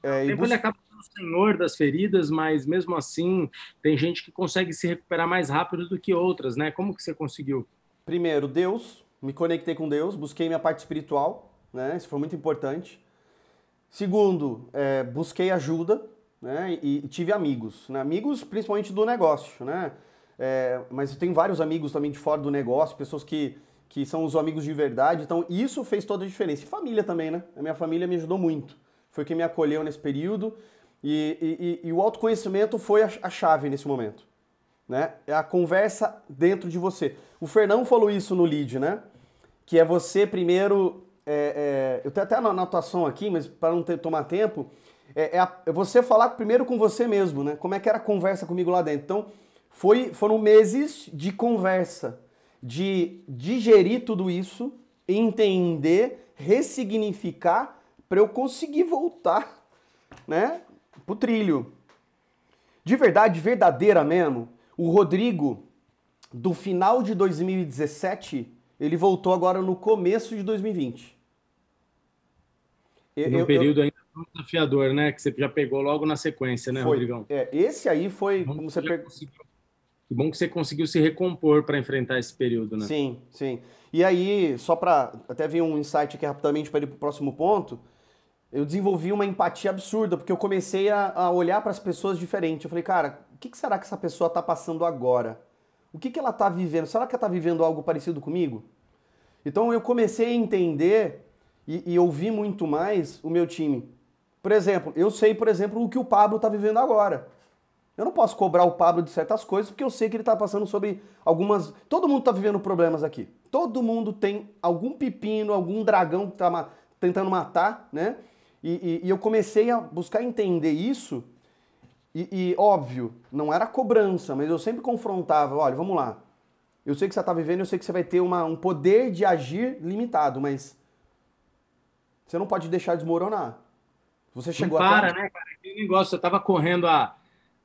B: É, o tempo ele acaba sendo o senhor das feridas, mas mesmo assim tem gente que consegue se recuperar mais rápido do que outras, né? Como que você conseguiu?
A: Primeiro, Deus. Me conectei com Deus, busquei minha parte espiritual, né? Isso foi muito importante. Segundo, é, busquei ajuda, né? E, e tive amigos, né? Amigos principalmente do negócio, né? É, mas eu tenho vários amigos também de fora do negócio, pessoas que que são os amigos de verdade. Então, isso fez toda a diferença. E família também, né? A minha família me ajudou muito. Foi quem me acolheu nesse período. E, e, e o autoconhecimento foi a, a, chave nesse momento. Né? É a conversa dentro de você. O Fernão falou isso no lead, né? Que é você primeiro. É, é, eu tenho até a anotação aqui, mas para não ter, tomar tempo. É, é, a, é, você falar primeiro com você mesmo, né? Como é que era a conversa comigo lá dentro. Então, foi, foram meses de conversa de digerir tudo isso, entender, ressignificar para eu conseguir voltar, né, pro trilho. De verdade, verdadeira mesmo, o Rodrigo do final de 2017, ele voltou agora no começo de 2020.
B: Eu, um período eu, ainda desafiador, né? Que você já pegou logo na sequência, né,
A: foi,
B: Rodrigão?
A: É, esse aí foi, como você per...
B: Que bom que você conseguiu se recompor para enfrentar esse período, né?
A: Sim, sim. E aí, só para até vir um insight aqui rapidamente para ir para o próximo ponto, eu desenvolvi uma empatia absurda, porque eu comecei a, a olhar para as pessoas diferente. Eu falei, cara, o que, que será que essa pessoa está passando agora? O que, que ela está vivendo? Será que ela está vivendo algo parecido comigo? Então eu comecei a entender e, e ouvir muito mais o meu time. Por exemplo, eu sei, por exemplo, o que o Pablo está vivendo agora. Eu não posso cobrar o Pablo de certas coisas porque eu sei que ele está passando sobre algumas. Todo mundo está vivendo problemas aqui. Todo mundo tem algum pepino, algum dragão que está tentando matar, né? E, e, e, eu comecei a buscar entender isso. E, e, óbvio, não era cobrança, mas eu sempre confrontava: olha, vamos lá. Eu sei que você está vivendo, eu sei que você vai ter uma, um poder de agir limitado, mas você não pode deixar desmoronar. Você chegou
B: não para, até... né, cara? Aquele negócio, você estava correndo a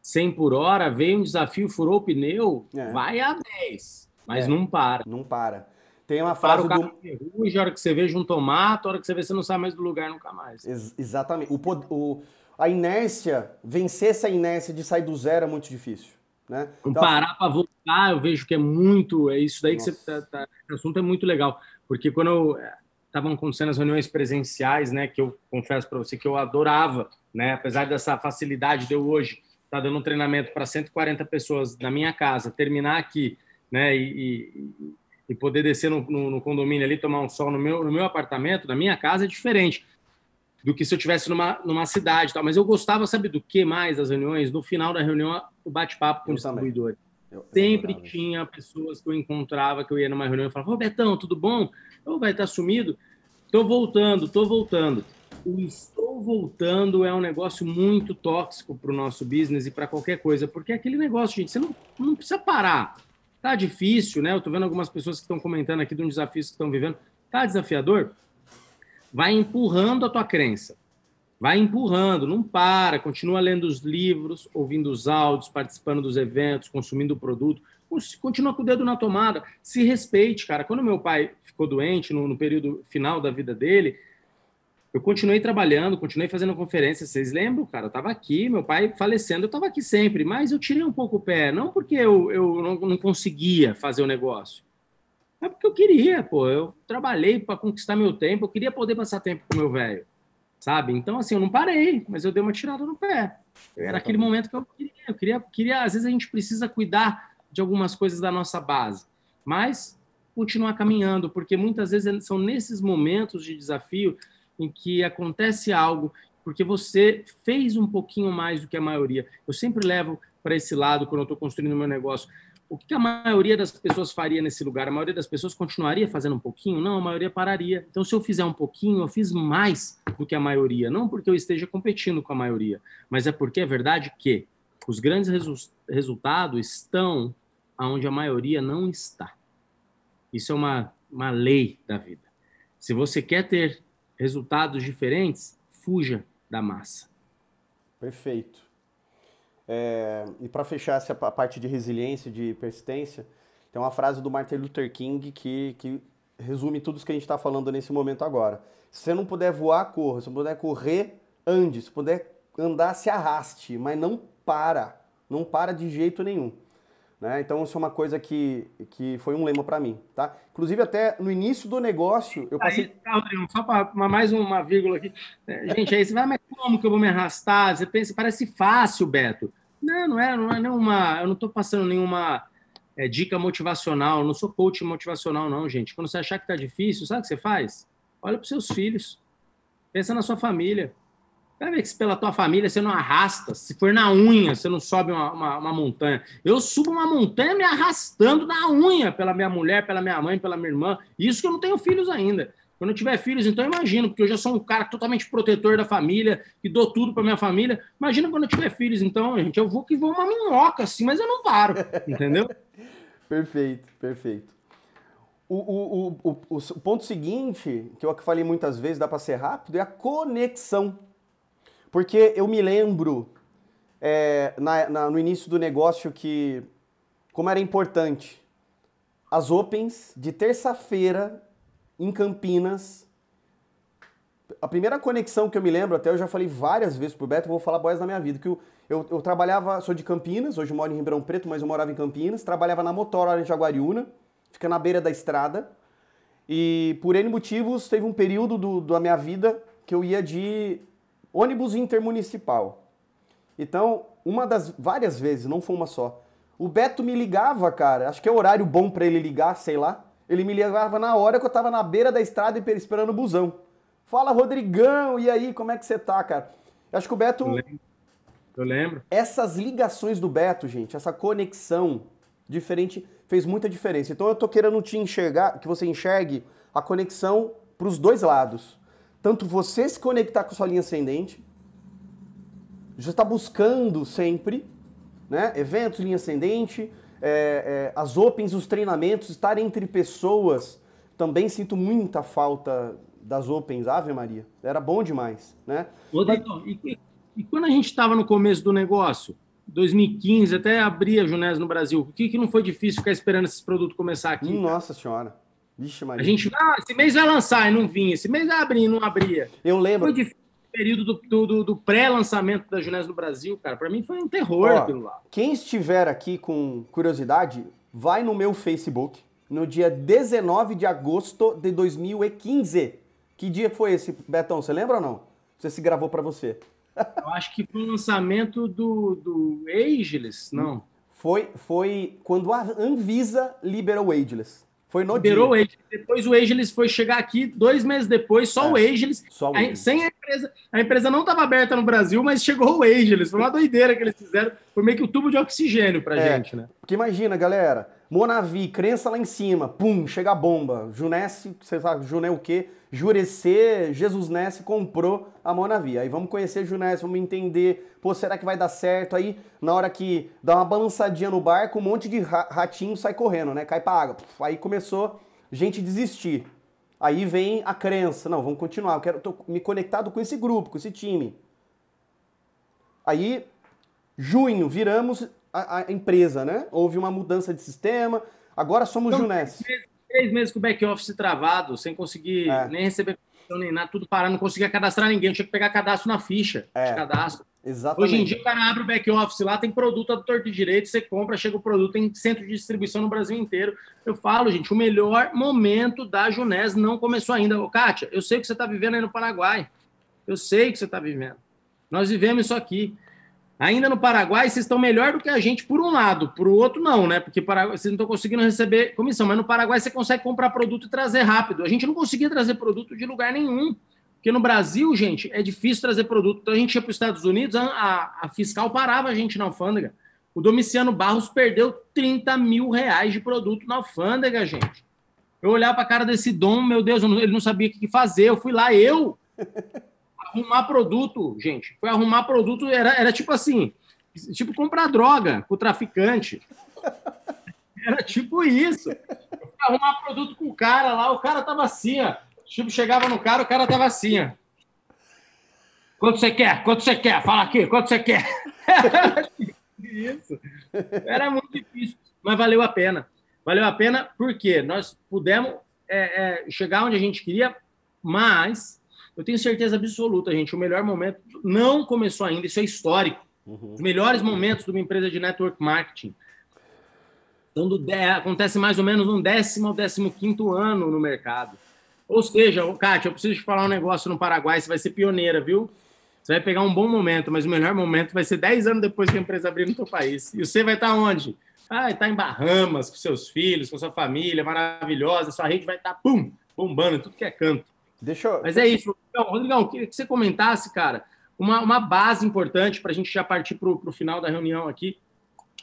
B: 100 por hora, veio um desafio, furou o pneu, é. vai a 10, mas é. não para.
A: Não para. Tem uma frase
B: para o carro do... ferrugem, a hora que você veja um tomate, a hora que você vê, você não sai mais do lugar nunca mais.
A: Ex exatamente. O, o, a inércia, vencer essa inércia de sair do zero é muito difícil. Né?
B: Então, parar para voltar, eu vejo que é muito. É isso daí Nossa. que você tá, tá, O assunto é muito legal. Porque quando estavam acontecendo as reuniões presenciais, né? Que eu confesso para você que eu adorava, né? Apesar dessa facilidade de eu hoje tá dando um treinamento para 140 pessoas na minha casa, terminar aqui, né, e, e, e poder descer no, no, no, condomínio ali, tomar um sol no meu, no meu apartamento, na minha casa, é diferente do que se eu tivesse numa, numa cidade, tal. Mas eu gostava, sabe do que mais das reuniões? No final da reunião, o bate-papo com o distribuidor. Eu, eu Sempre tinha pessoas que eu encontrava, que eu ia numa reunião e falava, ô Betão, tudo bom? Eu vai estar sumido? Tô voltando, tô voltando o estou voltando é um negócio muito tóxico para o nosso business e para qualquer coisa, porque é aquele negócio, gente, você não, não precisa parar. Tá difícil, né? Eu tô vendo algumas pessoas que estão comentando aqui de um desafio que estão vivendo. Tá desafiador? Vai empurrando a tua crença. Vai empurrando, não para, continua lendo os livros, ouvindo os áudios, participando dos eventos, consumindo o produto, continua com o dedo na tomada, se respeite, cara. Quando meu pai ficou doente, no, no período final da vida dele, eu continuei trabalhando, continuei fazendo conferências. Vocês lembram, cara? Eu estava aqui, meu pai falecendo, eu estava aqui sempre, mas eu tirei um pouco o pé, não porque eu, eu não, não conseguia fazer o negócio, é porque eu queria, pô. Eu trabalhei para conquistar meu tempo, eu queria poder passar tempo com meu velho, sabe? Então, assim, eu não parei, mas eu dei uma tirada no pé. Era aquele momento que eu queria, eu queria, queria. Às vezes a gente precisa cuidar de algumas coisas da nossa base, mas continuar caminhando, porque muitas vezes são nesses momentos de desafio em que acontece algo porque você fez um pouquinho mais do que a maioria. Eu sempre levo para esse lado quando eu estou construindo meu negócio. O que a maioria das pessoas faria nesse lugar? A maioria das pessoas continuaria fazendo um pouquinho? Não, a maioria pararia. Então, se eu fizer um pouquinho, eu fiz mais do que a maioria. Não porque eu esteja competindo com a maioria, mas é porque é verdade que os grandes resu resultados estão onde a maioria não está. Isso é uma, uma lei da vida. Se você quer ter resultados diferentes, fuja da massa.
A: Perfeito. É, e para fechar essa parte de resiliência, de persistência, tem uma frase do Martin Luther King que, que resume tudo isso que a gente está falando nesse momento agora. Se você não puder voar, corra. Se não puder correr, ande. Se puder andar, se arraste. Mas não para. Não para de jeito nenhum. Né? Então isso é uma coisa que, que foi um lema para mim, tá? Inclusive até no início do negócio eu passei.
B: Aí, só para mais uma vírgula aqui, é, gente, aí você vai, mas como que eu vou me arrastar? Você pensa, parece fácil, Beto. Não, não é, não é nenhuma, eu não estou passando nenhuma é, dica motivacional, não sou coach motivacional não, gente. Quando você achar que tá difícil, sabe o que você faz? Olha para seus filhos, pensa na sua família. Vai ver que se pela tua família você não arrasta, se for na unha, você não sobe uma, uma, uma, montanha. Eu subo uma montanha me arrastando na unha pela minha mulher, pela minha mãe, pela minha irmã. Isso que eu não tenho filhos ainda. Quando eu tiver filhos, então imagino, porque eu já sou um cara totalmente protetor da família, que dou tudo para minha família. Imagina quando eu tiver filhos, então, gente, eu vou que vou uma minhoca assim, mas eu não paro, entendeu?
A: perfeito, perfeito. O, o, o, o ponto seguinte, que eu falei muitas vezes, dá para ser rápido, é a conexão porque eu me lembro é, na, na, no início do negócio que, como era importante, as Opens de terça-feira em Campinas. A primeira conexão que eu me lembro, até eu já falei várias vezes pro Beto, vou falar boas na minha vida, que eu, eu, eu, trabalhava, sou de Campinas, hoje moro em Ribeirão Preto, mas eu morava em Campinas, trabalhava na Motor em Jaguariúna, fica na beira da estrada, e por N motivos teve um período do, da minha vida que eu ia de ônibus intermunicipal. Então, uma das várias vezes, não foi uma só. O Beto me ligava, cara, acho que é horário bom para ele ligar, sei lá. Ele me ligava na hora que eu tava na beira da estrada esperando o busão. Fala, Rodrigão, e aí, como é que você tá, cara? Acho que o Beto.
B: Eu lembro. Eu lembro.
A: Essas ligações do Beto, gente, essa conexão diferente fez muita diferença. Então eu tô querendo te enxergar, que você enxergue a conexão para os dois lados tanto você se conectar com sua linha ascendente, já está buscando sempre, né? Eventos, linha ascendente, é, é, as opens, os treinamentos, estar entre pessoas. Também sinto muita falta das opens, Ave Maria. Era bom demais, né?
B: Ô, Mas... e, e, quando a gente estava no começo do negócio, 2015, até abrir a Junés no Brasil, o que, que não foi difícil ficar esperando esses produtos começar aqui?
A: Nossa cara? Senhora.
B: Vixe, Maria. A gente, ah, esse mês vai lançar e não vinha, esse mês vai abrir e não abria.
A: Eu lembro.
B: Foi difícil o período do, do, do pré-lançamento da Junés no Brasil, cara. Para mim foi um terror Ó, aquilo lá.
A: Quem estiver aqui com curiosidade, vai no meu Facebook no dia 19 de agosto de 2015. Que dia foi esse, Betão? Você lembra ou não? Você se gravou para você.
B: Eu acho que foi o lançamento do, do Ageless, não.
A: Foi, foi quando a Anvisa liberou o Ageless. Foi no
B: Liberou dia. o. Depois o Ageless foi chegar aqui, dois meses depois, só é, o Ageless. Só o Ageless. sem a empresa. A empresa não estava aberta no Brasil, mas chegou o Ageless. Foi uma doideira que eles fizeram. Foi meio que o tubo de oxigênio pra é, gente, né?
A: Porque imagina, galera. Monavi, crença lá em cima, pum, chega a bomba. Junesse, você sabe, Juné o quê? Jurecer, Jesus Nesse comprou a Monavi. Aí vamos conhecer Junesse, vamos entender, pô, será que vai dar certo? Aí, na hora que dá uma balançadinha no barco, um monte de ratinho sai correndo, né? Cai pra água. Aí começou gente desistir. Aí vem a crença, não, vamos continuar, eu quero tô me conectado com esse grupo, com esse time. Aí, junho, viramos a, a empresa, né? Houve uma mudança de sistema, agora somos então, Junés.
B: Três, três meses com o back-office travado, sem conseguir é. nem receber nem nada, tudo parado, não conseguia cadastrar ninguém, tinha que pegar cadastro na ficha é. de cadastro.
A: Exatamente.
B: Hoje em dia o cara abre o back-office lá, tem produto a torto de direito, você compra, chega o produto, tem centro de distribuição no Brasil inteiro. Eu falo, gente, o melhor momento da Junés não começou ainda. Ô, Kátia, eu sei que você está vivendo aí no Paraguai. Eu sei que você está vivendo. Nós vivemos isso aqui. Ainda no Paraguai, vocês estão melhor do que a gente por um lado, por outro não, né? Porque Paraguai, vocês não estão conseguindo receber comissão, mas no Paraguai você consegue comprar produto e trazer rápido. A gente não conseguia trazer produto de lugar nenhum. Porque no Brasil, gente, é difícil trazer produto. Então a gente ia para os Estados Unidos, a, a, fiscal parava a gente na alfândega. O Domiciano Barros perdeu 30 mil reais de produto na alfândega, gente. Eu olhava para a cara desse Dom, meu Deus, ele não sabia o que fazer. Eu fui lá, eu arrumar produto, gente. Foi arrumar produto, era, era tipo assim, tipo comprar droga com o traficante. Era tipo isso. arrumar produto com o cara lá, o cara tava assim, ó. Tipo, chegava no cara, o cara tava assim, ó. Quanto você quer? Quanto você quer? Fala aqui, quanto você quer? Isso. Era muito difícil, mas valeu a pena. Valeu a pena porque nós pudemos é, é, chegar onde a gente queria, mas eu tenho certeza absoluta, gente, o melhor momento não começou ainda, isso é histórico. Uhum. Os melhores momentos de uma empresa de network marketing então, do, acontece mais ou menos um décimo ao décimo quinto ano no mercado. Ou seja, Kátia, eu preciso te falar um negócio no Paraguai, você vai ser pioneira, viu? Você vai pegar um bom momento, mas o melhor momento vai ser 10 anos depois que a empresa abrir no seu país. E você vai estar onde? Ah, está em Bahamas, com seus filhos, com sua família maravilhosa, sua rede vai estar, pum, bombando, tudo que é canto.
A: Deixa eu...
B: Mas é isso. Então, Rodrigão, queria que você comentasse, cara, uma, uma base importante para a gente já partir para o final da reunião aqui.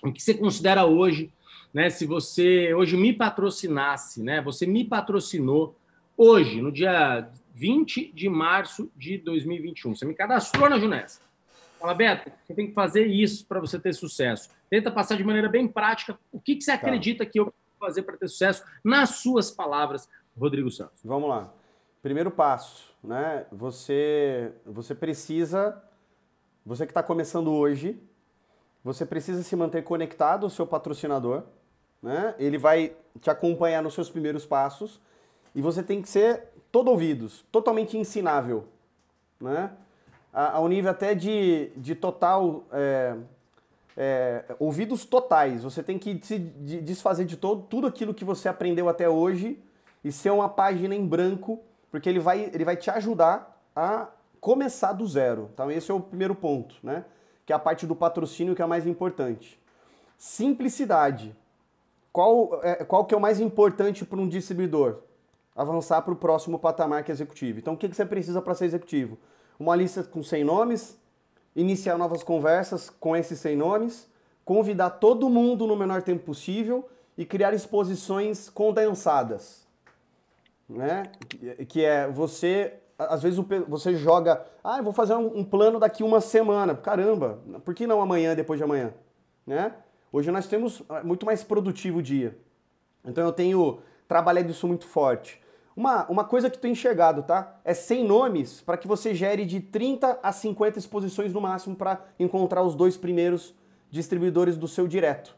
B: O que você considera hoje né? Se você hoje me patrocinasse, né? Você me patrocinou hoje, no dia 20 de março de 2021. Você me cadastrou na Junessa. Fala, Beto, você tem que fazer isso para você ter sucesso. Tenta passar de maneira bem prática o que, que você tá. acredita que eu vou fazer para ter sucesso, nas suas palavras, Rodrigo Santos.
A: Vamos lá. Primeiro passo, né? Você, você precisa, você que está começando hoje, você precisa se manter conectado ao seu patrocinador né? Ele vai te acompanhar nos seus primeiros passos e você tem que ser todo ouvidos, totalmente ensinável, né? Ao nível até de, de total é, é, ouvidos totais. Você tem que se desfazer de todo, tudo aquilo que você aprendeu até hoje e ser uma página em branco, porque ele vai, ele vai te ajudar a começar do zero. Então esse é o primeiro ponto, né? Que é a parte do patrocínio que é a mais importante. Simplicidade qual, é, qual que é o mais importante para um distribuidor? Avançar para o próximo patamar que é executivo. Então, o que, que você precisa para ser executivo? Uma lista com 100 nomes, iniciar novas conversas com esses 100 nomes, convidar todo mundo no menor tempo possível e criar exposições condensadas. Né? Que é você, às vezes você joga, ah, eu vou fazer um plano daqui uma semana. Caramba, por que não amanhã, depois de amanhã? Né? Hoje nós temos ah, muito mais produtivo o dia. Então eu tenho trabalhado isso muito forte. Uma, uma coisa que tu enxergado, tá? É 100 nomes para que você gere de 30 a 50 exposições no máximo para encontrar os dois primeiros distribuidores do seu direto.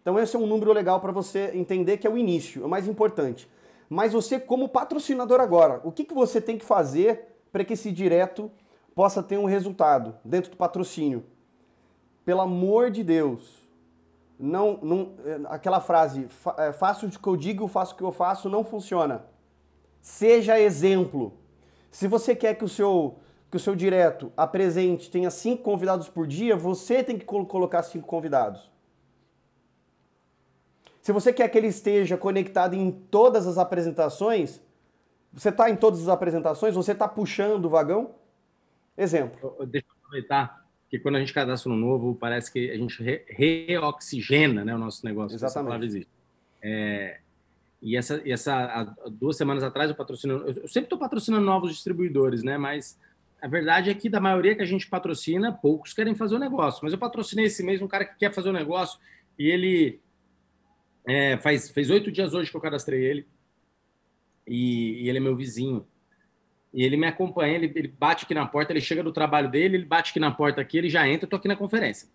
A: Então esse é um número legal para você entender que é o início, é o mais importante. Mas você como patrocinador agora, o que, que você tem que fazer para que esse direto possa ter um resultado dentro do patrocínio? Pelo amor de Deus, não, não é, aquela frase, é, faço o que eu digo, faço o que eu faço, não funciona. Seja exemplo. Se você quer que o seu que o seu direto apresente tenha cinco convidados por dia, você tem que colocar cinco convidados. Se você quer que ele esteja conectado em todas as apresentações, você está em todas as apresentações, você está puxando o vagão? Exemplo.
B: Deixa eu aproveitar que quando a gente cadastra um novo, parece que a gente re reoxigena né, o nosso negócio.
A: Exatamente.
B: É, e essa, e essa duas semanas atrás eu patrocino, eu sempre estou patrocinando novos distribuidores, né? Mas a verdade é que da maioria que a gente patrocina, poucos querem fazer o negócio. Mas eu patrocinei esse mês um cara que quer fazer o negócio e ele é, faz fez oito dias hoje que eu cadastrei ele e, e ele é meu vizinho. E ele me acompanha, ele, ele, bate aqui na porta, ele chega do trabalho dele, ele bate aqui na porta aqui, ele já entra, eu tô aqui na conferência.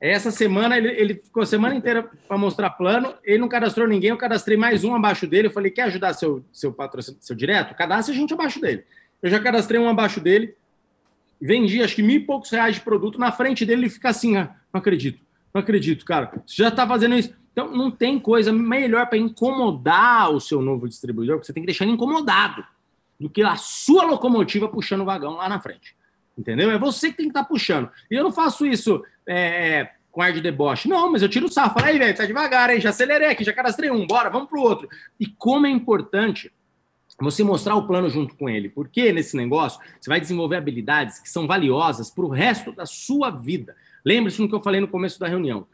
B: Essa semana, ele, ele ficou a semana inteira para mostrar plano, ele não cadastrou ninguém, eu cadastrei mais um abaixo dele, eu falei, quer ajudar seu, seu patrocínio, seu direto? Cadastre a gente abaixo dele. Eu já cadastrei um abaixo dele, vendi acho que mil e poucos reais de produto, na frente dele ele fica assim, ah, não acredito, não acredito, cara, você já está fazendo isso. Então, não tem coisa melhor para incomodar o seu novo distribuidor, porque você tem que deixar ele incomodado do que a sua locomotiva puxando o vagão lá na frente. Entendeu? É você que tem que estar tá puxando. E eu não faço isso é, é, com ar de deboche. Não, mas eu tiro o sarro. Falo, aí, velho, tá devagar, hein? Já acelerei aqui, já cadastrei um, bora, vamos pro outro. E como é importante você mostrar o plano junto com ele. Porque nesse negócio você vai desenvolver habilidades que são valiosas para o resto da sua vida. Lembre-se do que eu falei no começo da reunião.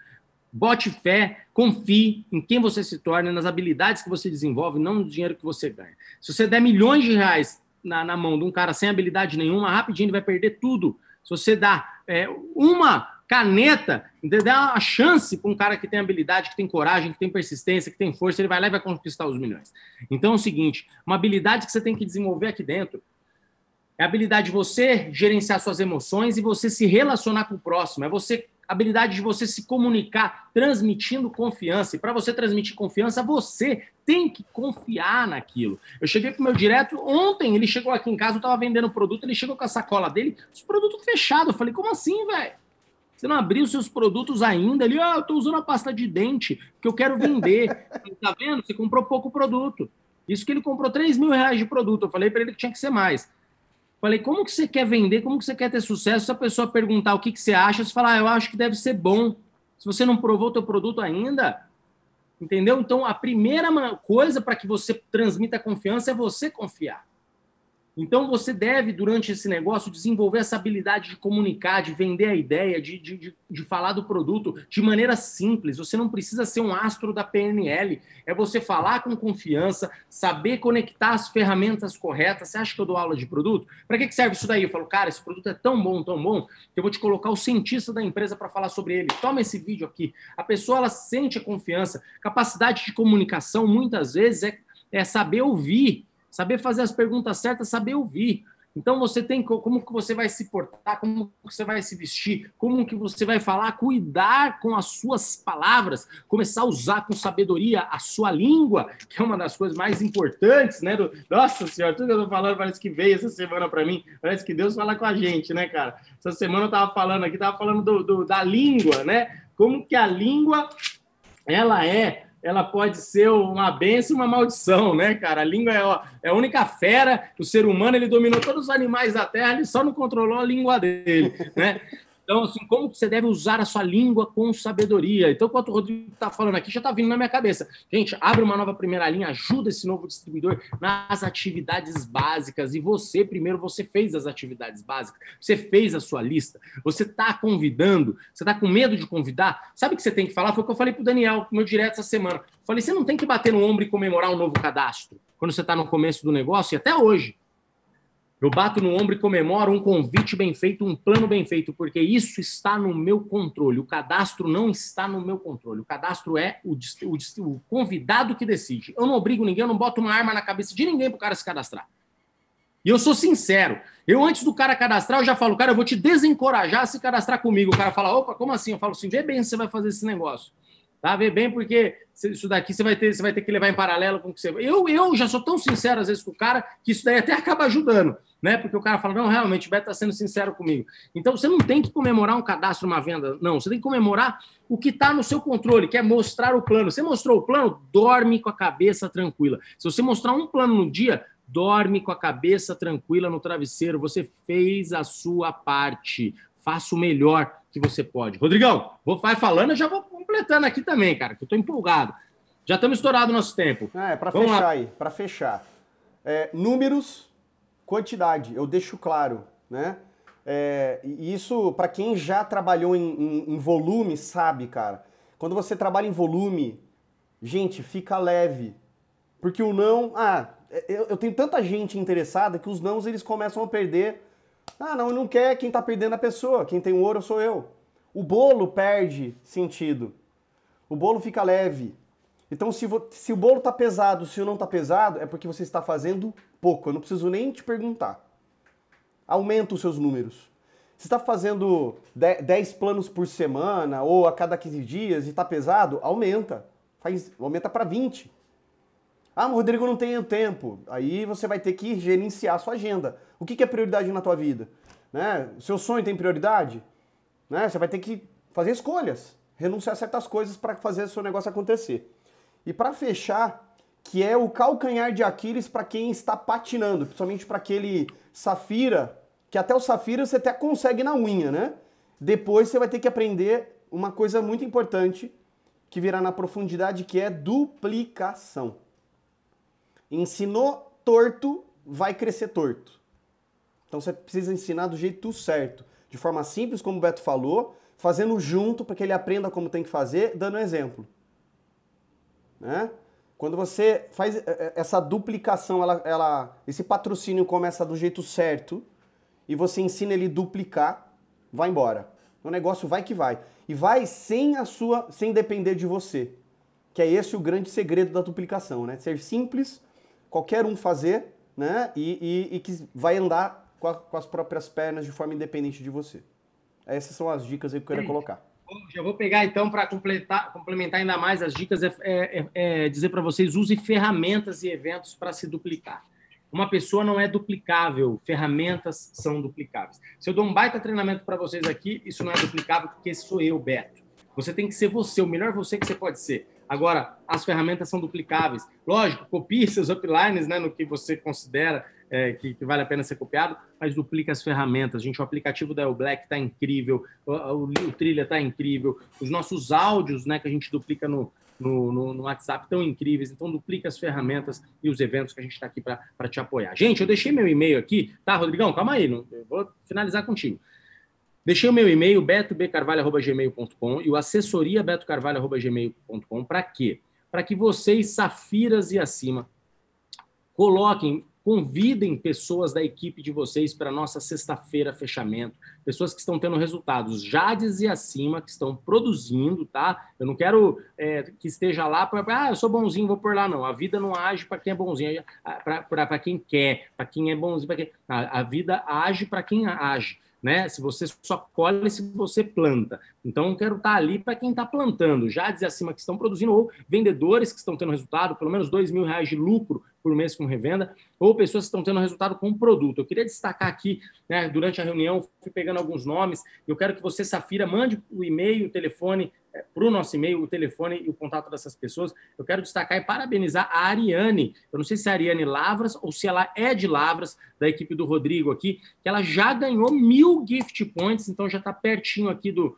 B: Bote fé, confie em quem você se torna, nas habilidades que você desenvolve, não no dinheiro que você ganha. Se você der milhões de reais na, na mão de um cara sem habilidade nenhuma, rapidinho ele vai perder tudo. Se você dá é, uma, caneta? Dá uma chance para um cara que tem habilidade, que tem coragem, que tem persistência, que tem força, ele vai lá e vai conquistar os milhões. Então é o seguinte: uma habilidade que você tem que desenvolver aqui dentro é a habilidade de você gerenciar suas emoções e você se relacionar com o próximo. É você habilidade de você se comunicar, transmitindo confiança. E para você transmitir confiança, você tem que confiar naquilo. Eu cheguei com o meu direto ontem, ele chegou aqui em casa, eu estava vendendo produto, ele chegou com a sacola dele, os produtos fechados. Eu falei, como assim, velho? Você não abriu seus produtos ainda? Ele, ah, eu estou usando a pasta de dente, que eu quero vender. tá vendo? Você comprou pouco produto. Isso que ele comprou 3 mil reais de produto. Eu falei para ele que tinha que ser mais. Falei, como que você quer vender? Como que você quer ter sucesso? Se a pessoa perguntar o que, que você acha, você fala, ah, eu acho que deve ser bom. Se você não provou o teu produto ainda, entendeu? Então, a primeira coisa para que você transmita confiança é você confiar. Então você deve, durante esse negócio, desenvolver essa habilidade de comunicar, de vender a ideia, de, de, de, falar do produto de maneira simples. Você não precisa ser um astro da PNL. É você falar com confiança, saber conectar as ferramentas corretas. Você acha que eu dou aula de produto? Para que serve isso daí? Eu falo, cara, esse produto é tão bom, tão bom, que eu vou te colocar o cientista da empresa para falar sobre ele. Toma esse vídeo aqui. A pessoa ela sente a confiança. Capacidade de comunicação, muitas vezes, é, é saber ouvir saber fazer as perguntas certas, saber ouvir. Então você tem como que você vai se portar, como que você vai se vestir, como que você vai falar, cuidar com as suas palavras, começar a usar com sabedoria a sua língua, que é uma das coisas mais importantes, né? Do... Nossa senhora, tudo que eu tô falando parece que veio essa semana para mim, parece que Deus fala com a gente, né, cara? Essa semana eu tava falando aqui, tava falando do, do, da língua, né? Como que a língua ela é ela pode ser uma bênção e uma maldição, né, cara? A língua é, é a única fera, o ser humano ele dominou todos os animais da Terra, ele só não controlou a língua dele, né? Então, assim, como você deve usar a sua língua com sabedoria? Então, enquanto o Rodrigo está falando aqui, já está vindo na minha cabeça. Gente, abre uma nova primeira linha, ajuda esse novo distribuidor nas atividades básicas. E você, primeiro, você fez as atividades básicas, você fez a sua lista, você está convidando, você está com medo de convidar. Sabe o que você tem que falar? Foi o que eu falei para o Daniel, meu direto essa semana. falei, você não tem que bater no ombro e comemorar um novo cadastro quando você está no começo do negócio, e até hoje. Eu bato no ombro e comemoro um convite bem feito, um plano bem feito, porque isso está no meu controle. O cadastro não está no meu controle. O cadastro é o, o, o convidado que decide. Eu não obrigo ninguém, eu não boto uma arma na cabeça de ninguém para o cara se cadastrar. E eu sou sincero. Eu, antes do cara cadastrar, eu já falo, cara, eu vou te desencorajar a se cadastrar comigo. O cara fala, opa, como assim? Eu falo assim, vê bem se você vai fazer esse negócio. Tá? Vê bem, porque isso daqui você vai ter, você vai ter que levar em paralelo com o que você. Eu, eu já sou tão sincero, às vezes, com o cara, que isso daí até acaba ajudando né? Porque o cara fala, não, realmente, o Beto está sendo sincero comigo. Então, você não tem que comemorar um cadastro, uma venda, não. Você tem que comemorar o que está no seu controle, que é mostrar o plano. Você mostrou o plano, dorme com a cabeça tranquila. Se você mostrar um plano no dia, dorme com a cabeça tranquila no travesseiro. Você fez a sua parte. Faça o melhor que você pode. Rodrigão, vou vai falando, eu já vou completando aqui também, cara, que eu estou empolgado. Já estamos estourado o nosso tempo.
A: É, para fechar lá. aí, para fechar. É, números quantidade, eu deixo claro, né? É, isso, para quem já trabalhou em, em, em, volume, sabe, cara. Quando você trabalha em volume, gente, fica leve. Porque o não. Ah, eu, eu tenho tanta gente interessada que os nãos eles começam a perder. Ah, não, não quer, quem tá perdendo a pessoa. Quem tem o ouro sou eu. O bolo perde sentido. O bolo fica leve. Então, se, se o bolo tá pesado, se o não tá pesado, é porque você está fazendo pouco. Eu não preciso nem te perguntar. Aumenta os seus números. Se está fazendo 10 planos por semana ou a cada 15 dias e está pesado, aumenta. Faz, aumenta para 20. Ah, mas Rodrigo não tem tempo. Aí você vai ter que gerenciar a sua agenda. O que, que é prioridade na tua vida? Né? O seu sonho tem prioridade? Né? Você vai ter que fazer escolhas, renunciar a certas coisas para fazer o seu negócio acontecer. E para fechar, que é o calcanhar de Aquiles para quem está patinando, principalmente para aquele Safira, que até o Safira você até consegue na unha, né? Depois você vai ter que aprender uma coisa muito importante que virá na profundidade, que é duplicação. Ensinou torto, vai crescer torto. Então você precisa ensinar do jeito certo, de forma simples, como o Beto falou, fazendo junto para que ele aprenda como tem que fazer, dando exemplo. Né? Quando você faz é, é, essa duplicação, ela, ela, esse patrocínio começa do jeito certo e você ensina ele duplicar, vai embora. O negócio vai que vai. E vai sem a sua, sem depender de você. Que é esse o grande segredo da duplicação, né? Ser simples, qualquer um fazer, né? E, e, e que vai andar com, a, com, as próprias pernas de forma independente de você. Essas são as dicas que eu queria colocar.
B: Já vou pegar então para complementar, complementar ainda mais as dicas, é, é, é, é dizer para vocês: use ferramentas e eventos para se duplicar. Uma pessoa não é duplicável, ferramentas são duplicáveis. Se eu dou um baita treinamento para vocês aqui, isso não é duplicável porque sou eu, Beto. Você tem que ser você, o melhor você que você pode ser. Agora, as ferramentas são duplicáveis. Lógico, copie seus uplines né, no que você considera é, que, que, vale a pena ser copiado, mas duplica as ferramentas. Gente, o aplicativo da El Black está incrível, o, o, o Trilha está incrível, os nossos áudios né, que a gente duplica no, no, no, no, WhatsApp tão incríveis. Então, duplica as ferramentas e os eventos que a gente está aqui para te apoiar. Gente, eu deixei meu e-mail aqui, tá, Rodrigão? Calma aí, não, vou finalizar contigo. Deixei o meu e-mail, betobcarvalho.gmail.com e o assessoria betocarvalho.gmail.com para quê? Para que vocês, safiras e acima, coloquem Convidem pessoas da equipe de vocês para nossa sexta-feira fechamento. Pessoas que estão tendo resultados já e acima, que estão produzindo, tá? Eu não quero é, que esteja lá para, ah, eu sou bonzinho, vou por lá, não. A vida não age para quem é bonzinho, para quem quer, para quem é bonzinho, para quem. A, a vida age para quem age né? Se você só colhe se você planta. Então, eu quero estar ali para quem está plantando, já dizer acima que estão produzindo, ou vendedores que estão tendo resultado, pelo menos dois mil reais de lucro por mês com revenda, ou pessoas que estão tendo resultado com produto. Eu queria destacar aqui, né, durante a reunião, fui pegando alguns nomes, eu quero que você, Safira, mande o e-mail, o telefone, para o nosso e-mail, o telefone e o contato dessas pessoas. Eu quero destacar e parabenizar a Ariane. Eu não sei se é a Ariane Lavras ou se ela é de Lavras, da equipe do Rodrigo aqui, que ela já ganhou mil gift points, então já está pertinho aqui do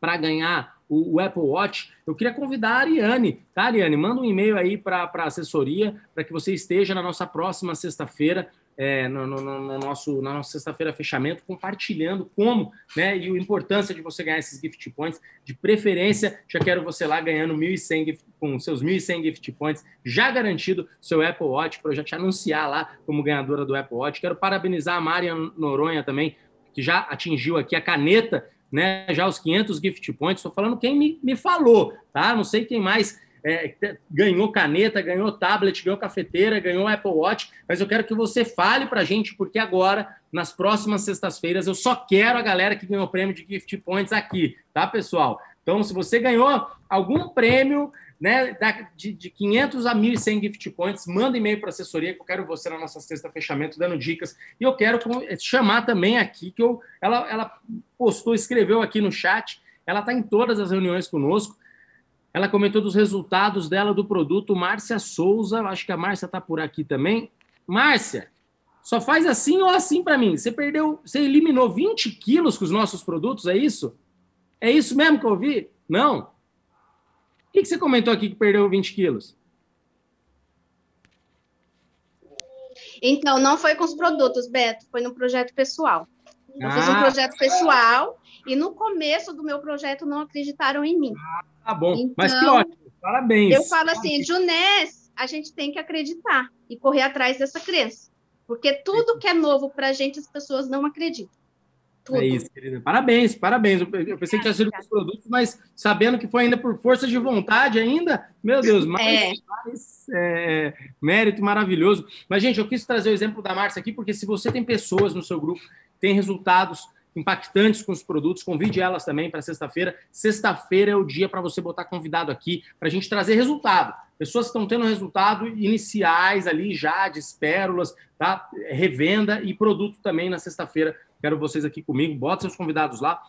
B: para ganhar o, Apple Watch. Eu queria convidar a Ariane, tá, Ariane? Manda um e-mail aí para a assessoria para que você esteja na nossa próxima sexta-feira é, no, no, no, nosso, na nossa sexta-feira fechamento, compartilhando como, né, e a importância de você ganhar esses gift points. De preferência, já quero você lá ganhando 1.100 com seus 1.100 gift points, já garantido seu Apple Watch, para eu já te anunciar lá como ganhadora do Apple Watch. Quero parabenizar a Marian Noronha também, que já atingiu aqui a caneta, né, já os 500 gift points. Estou falando quem me, me falou, tá? Não sei quem mais é, ganhou caneta, ganhou tablet, ganhou cafeteira, ganhou Apple Watch, mas eu quero que você fale para a gente, porque agora, nas próximas sextas-feiras, eu só quero a galera que ganhou prêmio de Gift Points aqui, tá, pessoal? Então, se você ganhou algum prêmio né, de, de 500 a 1.100 gift points, manda e-mail para assessoria que eu quero você na nossa sexta fechamento dando dicas. E eu quero chamar também aqui que eu, ela, ela postou, escreveu aqui no chat, ela está em todas as reuniões conosco. Ela comentou dos resultados dela do produto. Márcia Souza, acho que a Márcia está por aqui também. Márcia, só faz assim ou assim para mim. Você perdeu, você eliminou 20 quilos com os nossos produtos, é isso? É isso mesmo que eu ouvi? Não. O que, você comentou aqui que perdeu 20 quilos?
C: Então, não foi com os produtos, Beto, foi no projeto pessoal. Eu ah, fiz um ah. projeto pessoal e no começo do meu projeto não acreditaram em mim.
B: Ah, tá bom. Então, Mas que então, ótimo. Parabéns.
C: Eu falo assim, Junés, a gente tem que acreditar e correr atrás dessa crença. Porque tudo que é novo para a gente, as pessoas não acreditam.
B: Tudo. É isso, querida. Parabéns, parabéns. Eu pensei que tinha sido os produtos, mas sabendo que foi ainda por força de vontade ainda, meu Deus, mais, é. mais é, mérito maravilhoso. Mas, gente, eu quis trazer o exemplo da Márcia aqui, porque se você tem pessoas no seu grupo, tem resultados impactantes com os produtos. Convide elas também para sexta-feira. Sexta-feira é o dia para você botar convidado aqui para a gente trazer resultado. Pessoas que estão tendo resultado iniciais ali já, de pérolas, tá? Revenda e produto também na sexta-feira. Quero vocês aqui comigo. Bota seus convidados lá.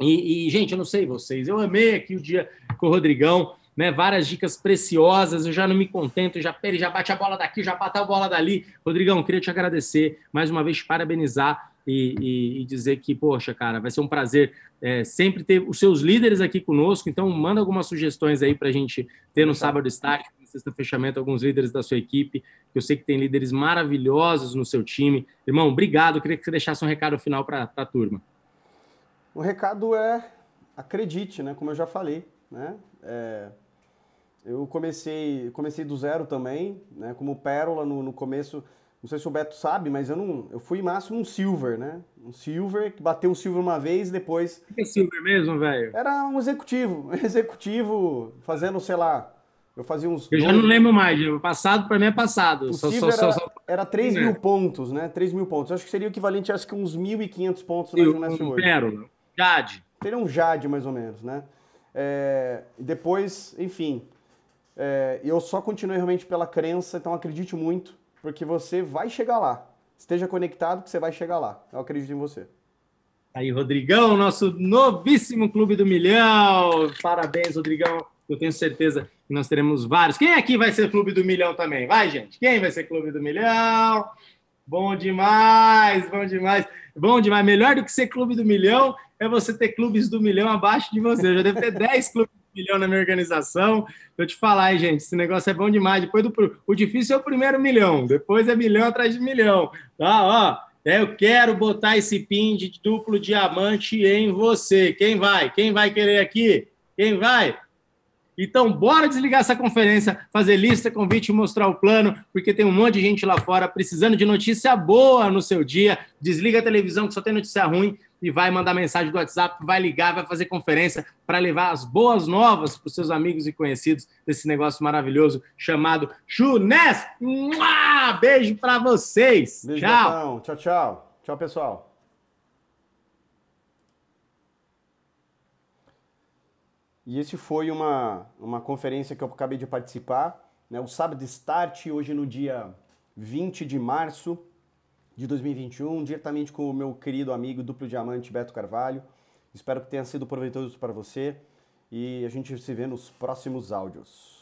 B: E, e, gente, eu não sei vocês, eu amei aqui o dia com o Rodrigão. Né, várias dicas preciosas, eu já não me contento, já, ele já bate a bola daqui, já bate a bola dali. Rodrigão, queria te agradecer, mais uma vez parabenizar e, e, e, dizer que, poxa, cara, vai ser um prazer é, sempre ter os seus líderes aqui conosco. Então, manda algumas sugestões aí para a gente ter no sábado estágio, no sexta fechamento, alguns líderes da sua equipe, que eu sei que tem líderes maravilhosos no seu time. Irmão, obrigado. Eu queria que você deixasse um recado final para a turma.
A: O recado é acredite, né? Como eu já falei, né? É, eu comecei, comecei do zero também, né? Como pérola no, no começo Não sei se o Beto sabe, mas eu não. Eu fui máximo um silver, né? Um silver, que bateu um silver uma vez e depois.
B: O que é silver mesmo, velho?
A: Era um executivo. Um executivo fazendo, sei lá. Eu fazia uns.
B: Eu já não lembro mais, o passado para mim é passado.
A: O só, silver só, era, só... era 3 mil pontos, né? 3 mil pontos. Eu acho que seria o equivalente a acho que uns 1.500 pontos na Gimnast
B: um Pérola. Jade.
A: Seria um Jade, mais ou menos, né? É, depois, enfim. É, eu só continuei realmente pela crença, então acredite muito porque você vai chegar lá. Esteja conectado que você vai chegar lá. Eu acredito em você.
B: Aí, Rodrigão, nosso novíssimo Clube do Milhão. Parabéns, Rodrigão. Eu tenho certeza que nós teremos vários. Quem aqui vai ser Clube do Milhão também? Vai, gente. Quem vai ser Clube do Milhão? Bom demais, bom demais. Bom demais. Melhor do que ser Clube do Milhão é você ter clubes do milhão abaixo de você. Eu já devo ter 10 clubes milhão na minha organização. Eu te falar, hein, gente, esse negócio é bom demais. Depois do o difícil é o primeiro milhão, depois é milhão atrás de milhão. Tá, ó, é, eu quero botar esse pin de duplo diamante em você. Quem vai? Quem vai querer aqui? Quem vai? Então, bora desligar essa conferência, fazer lista, convite, mostrar o plano, porque tem um monte de gente lá fora precisando de notícia boa no seu dia. Desliga a televisão que só tem notícia ruim e vai mandar mensagem do WhatsApp, vai ligar, vai fazer conferência para levar as boas novas para os seus amigos e conhecidos desse negócio maravilhoso chamado Chunés. Beijo para vocês.
A: Beijo, tchau. Tchau, tchau. Tchau, pessoal. E esse foi uma, uma conferência que eu acabei de participar, né, o Sábado Start, hoje no dia 20 de março de 2021, diretamente com o meu querido amigo duplo diamante Beto Carvalho. Espero que tenha sido proveitoso para você e a gente se vê nos próximos áudios.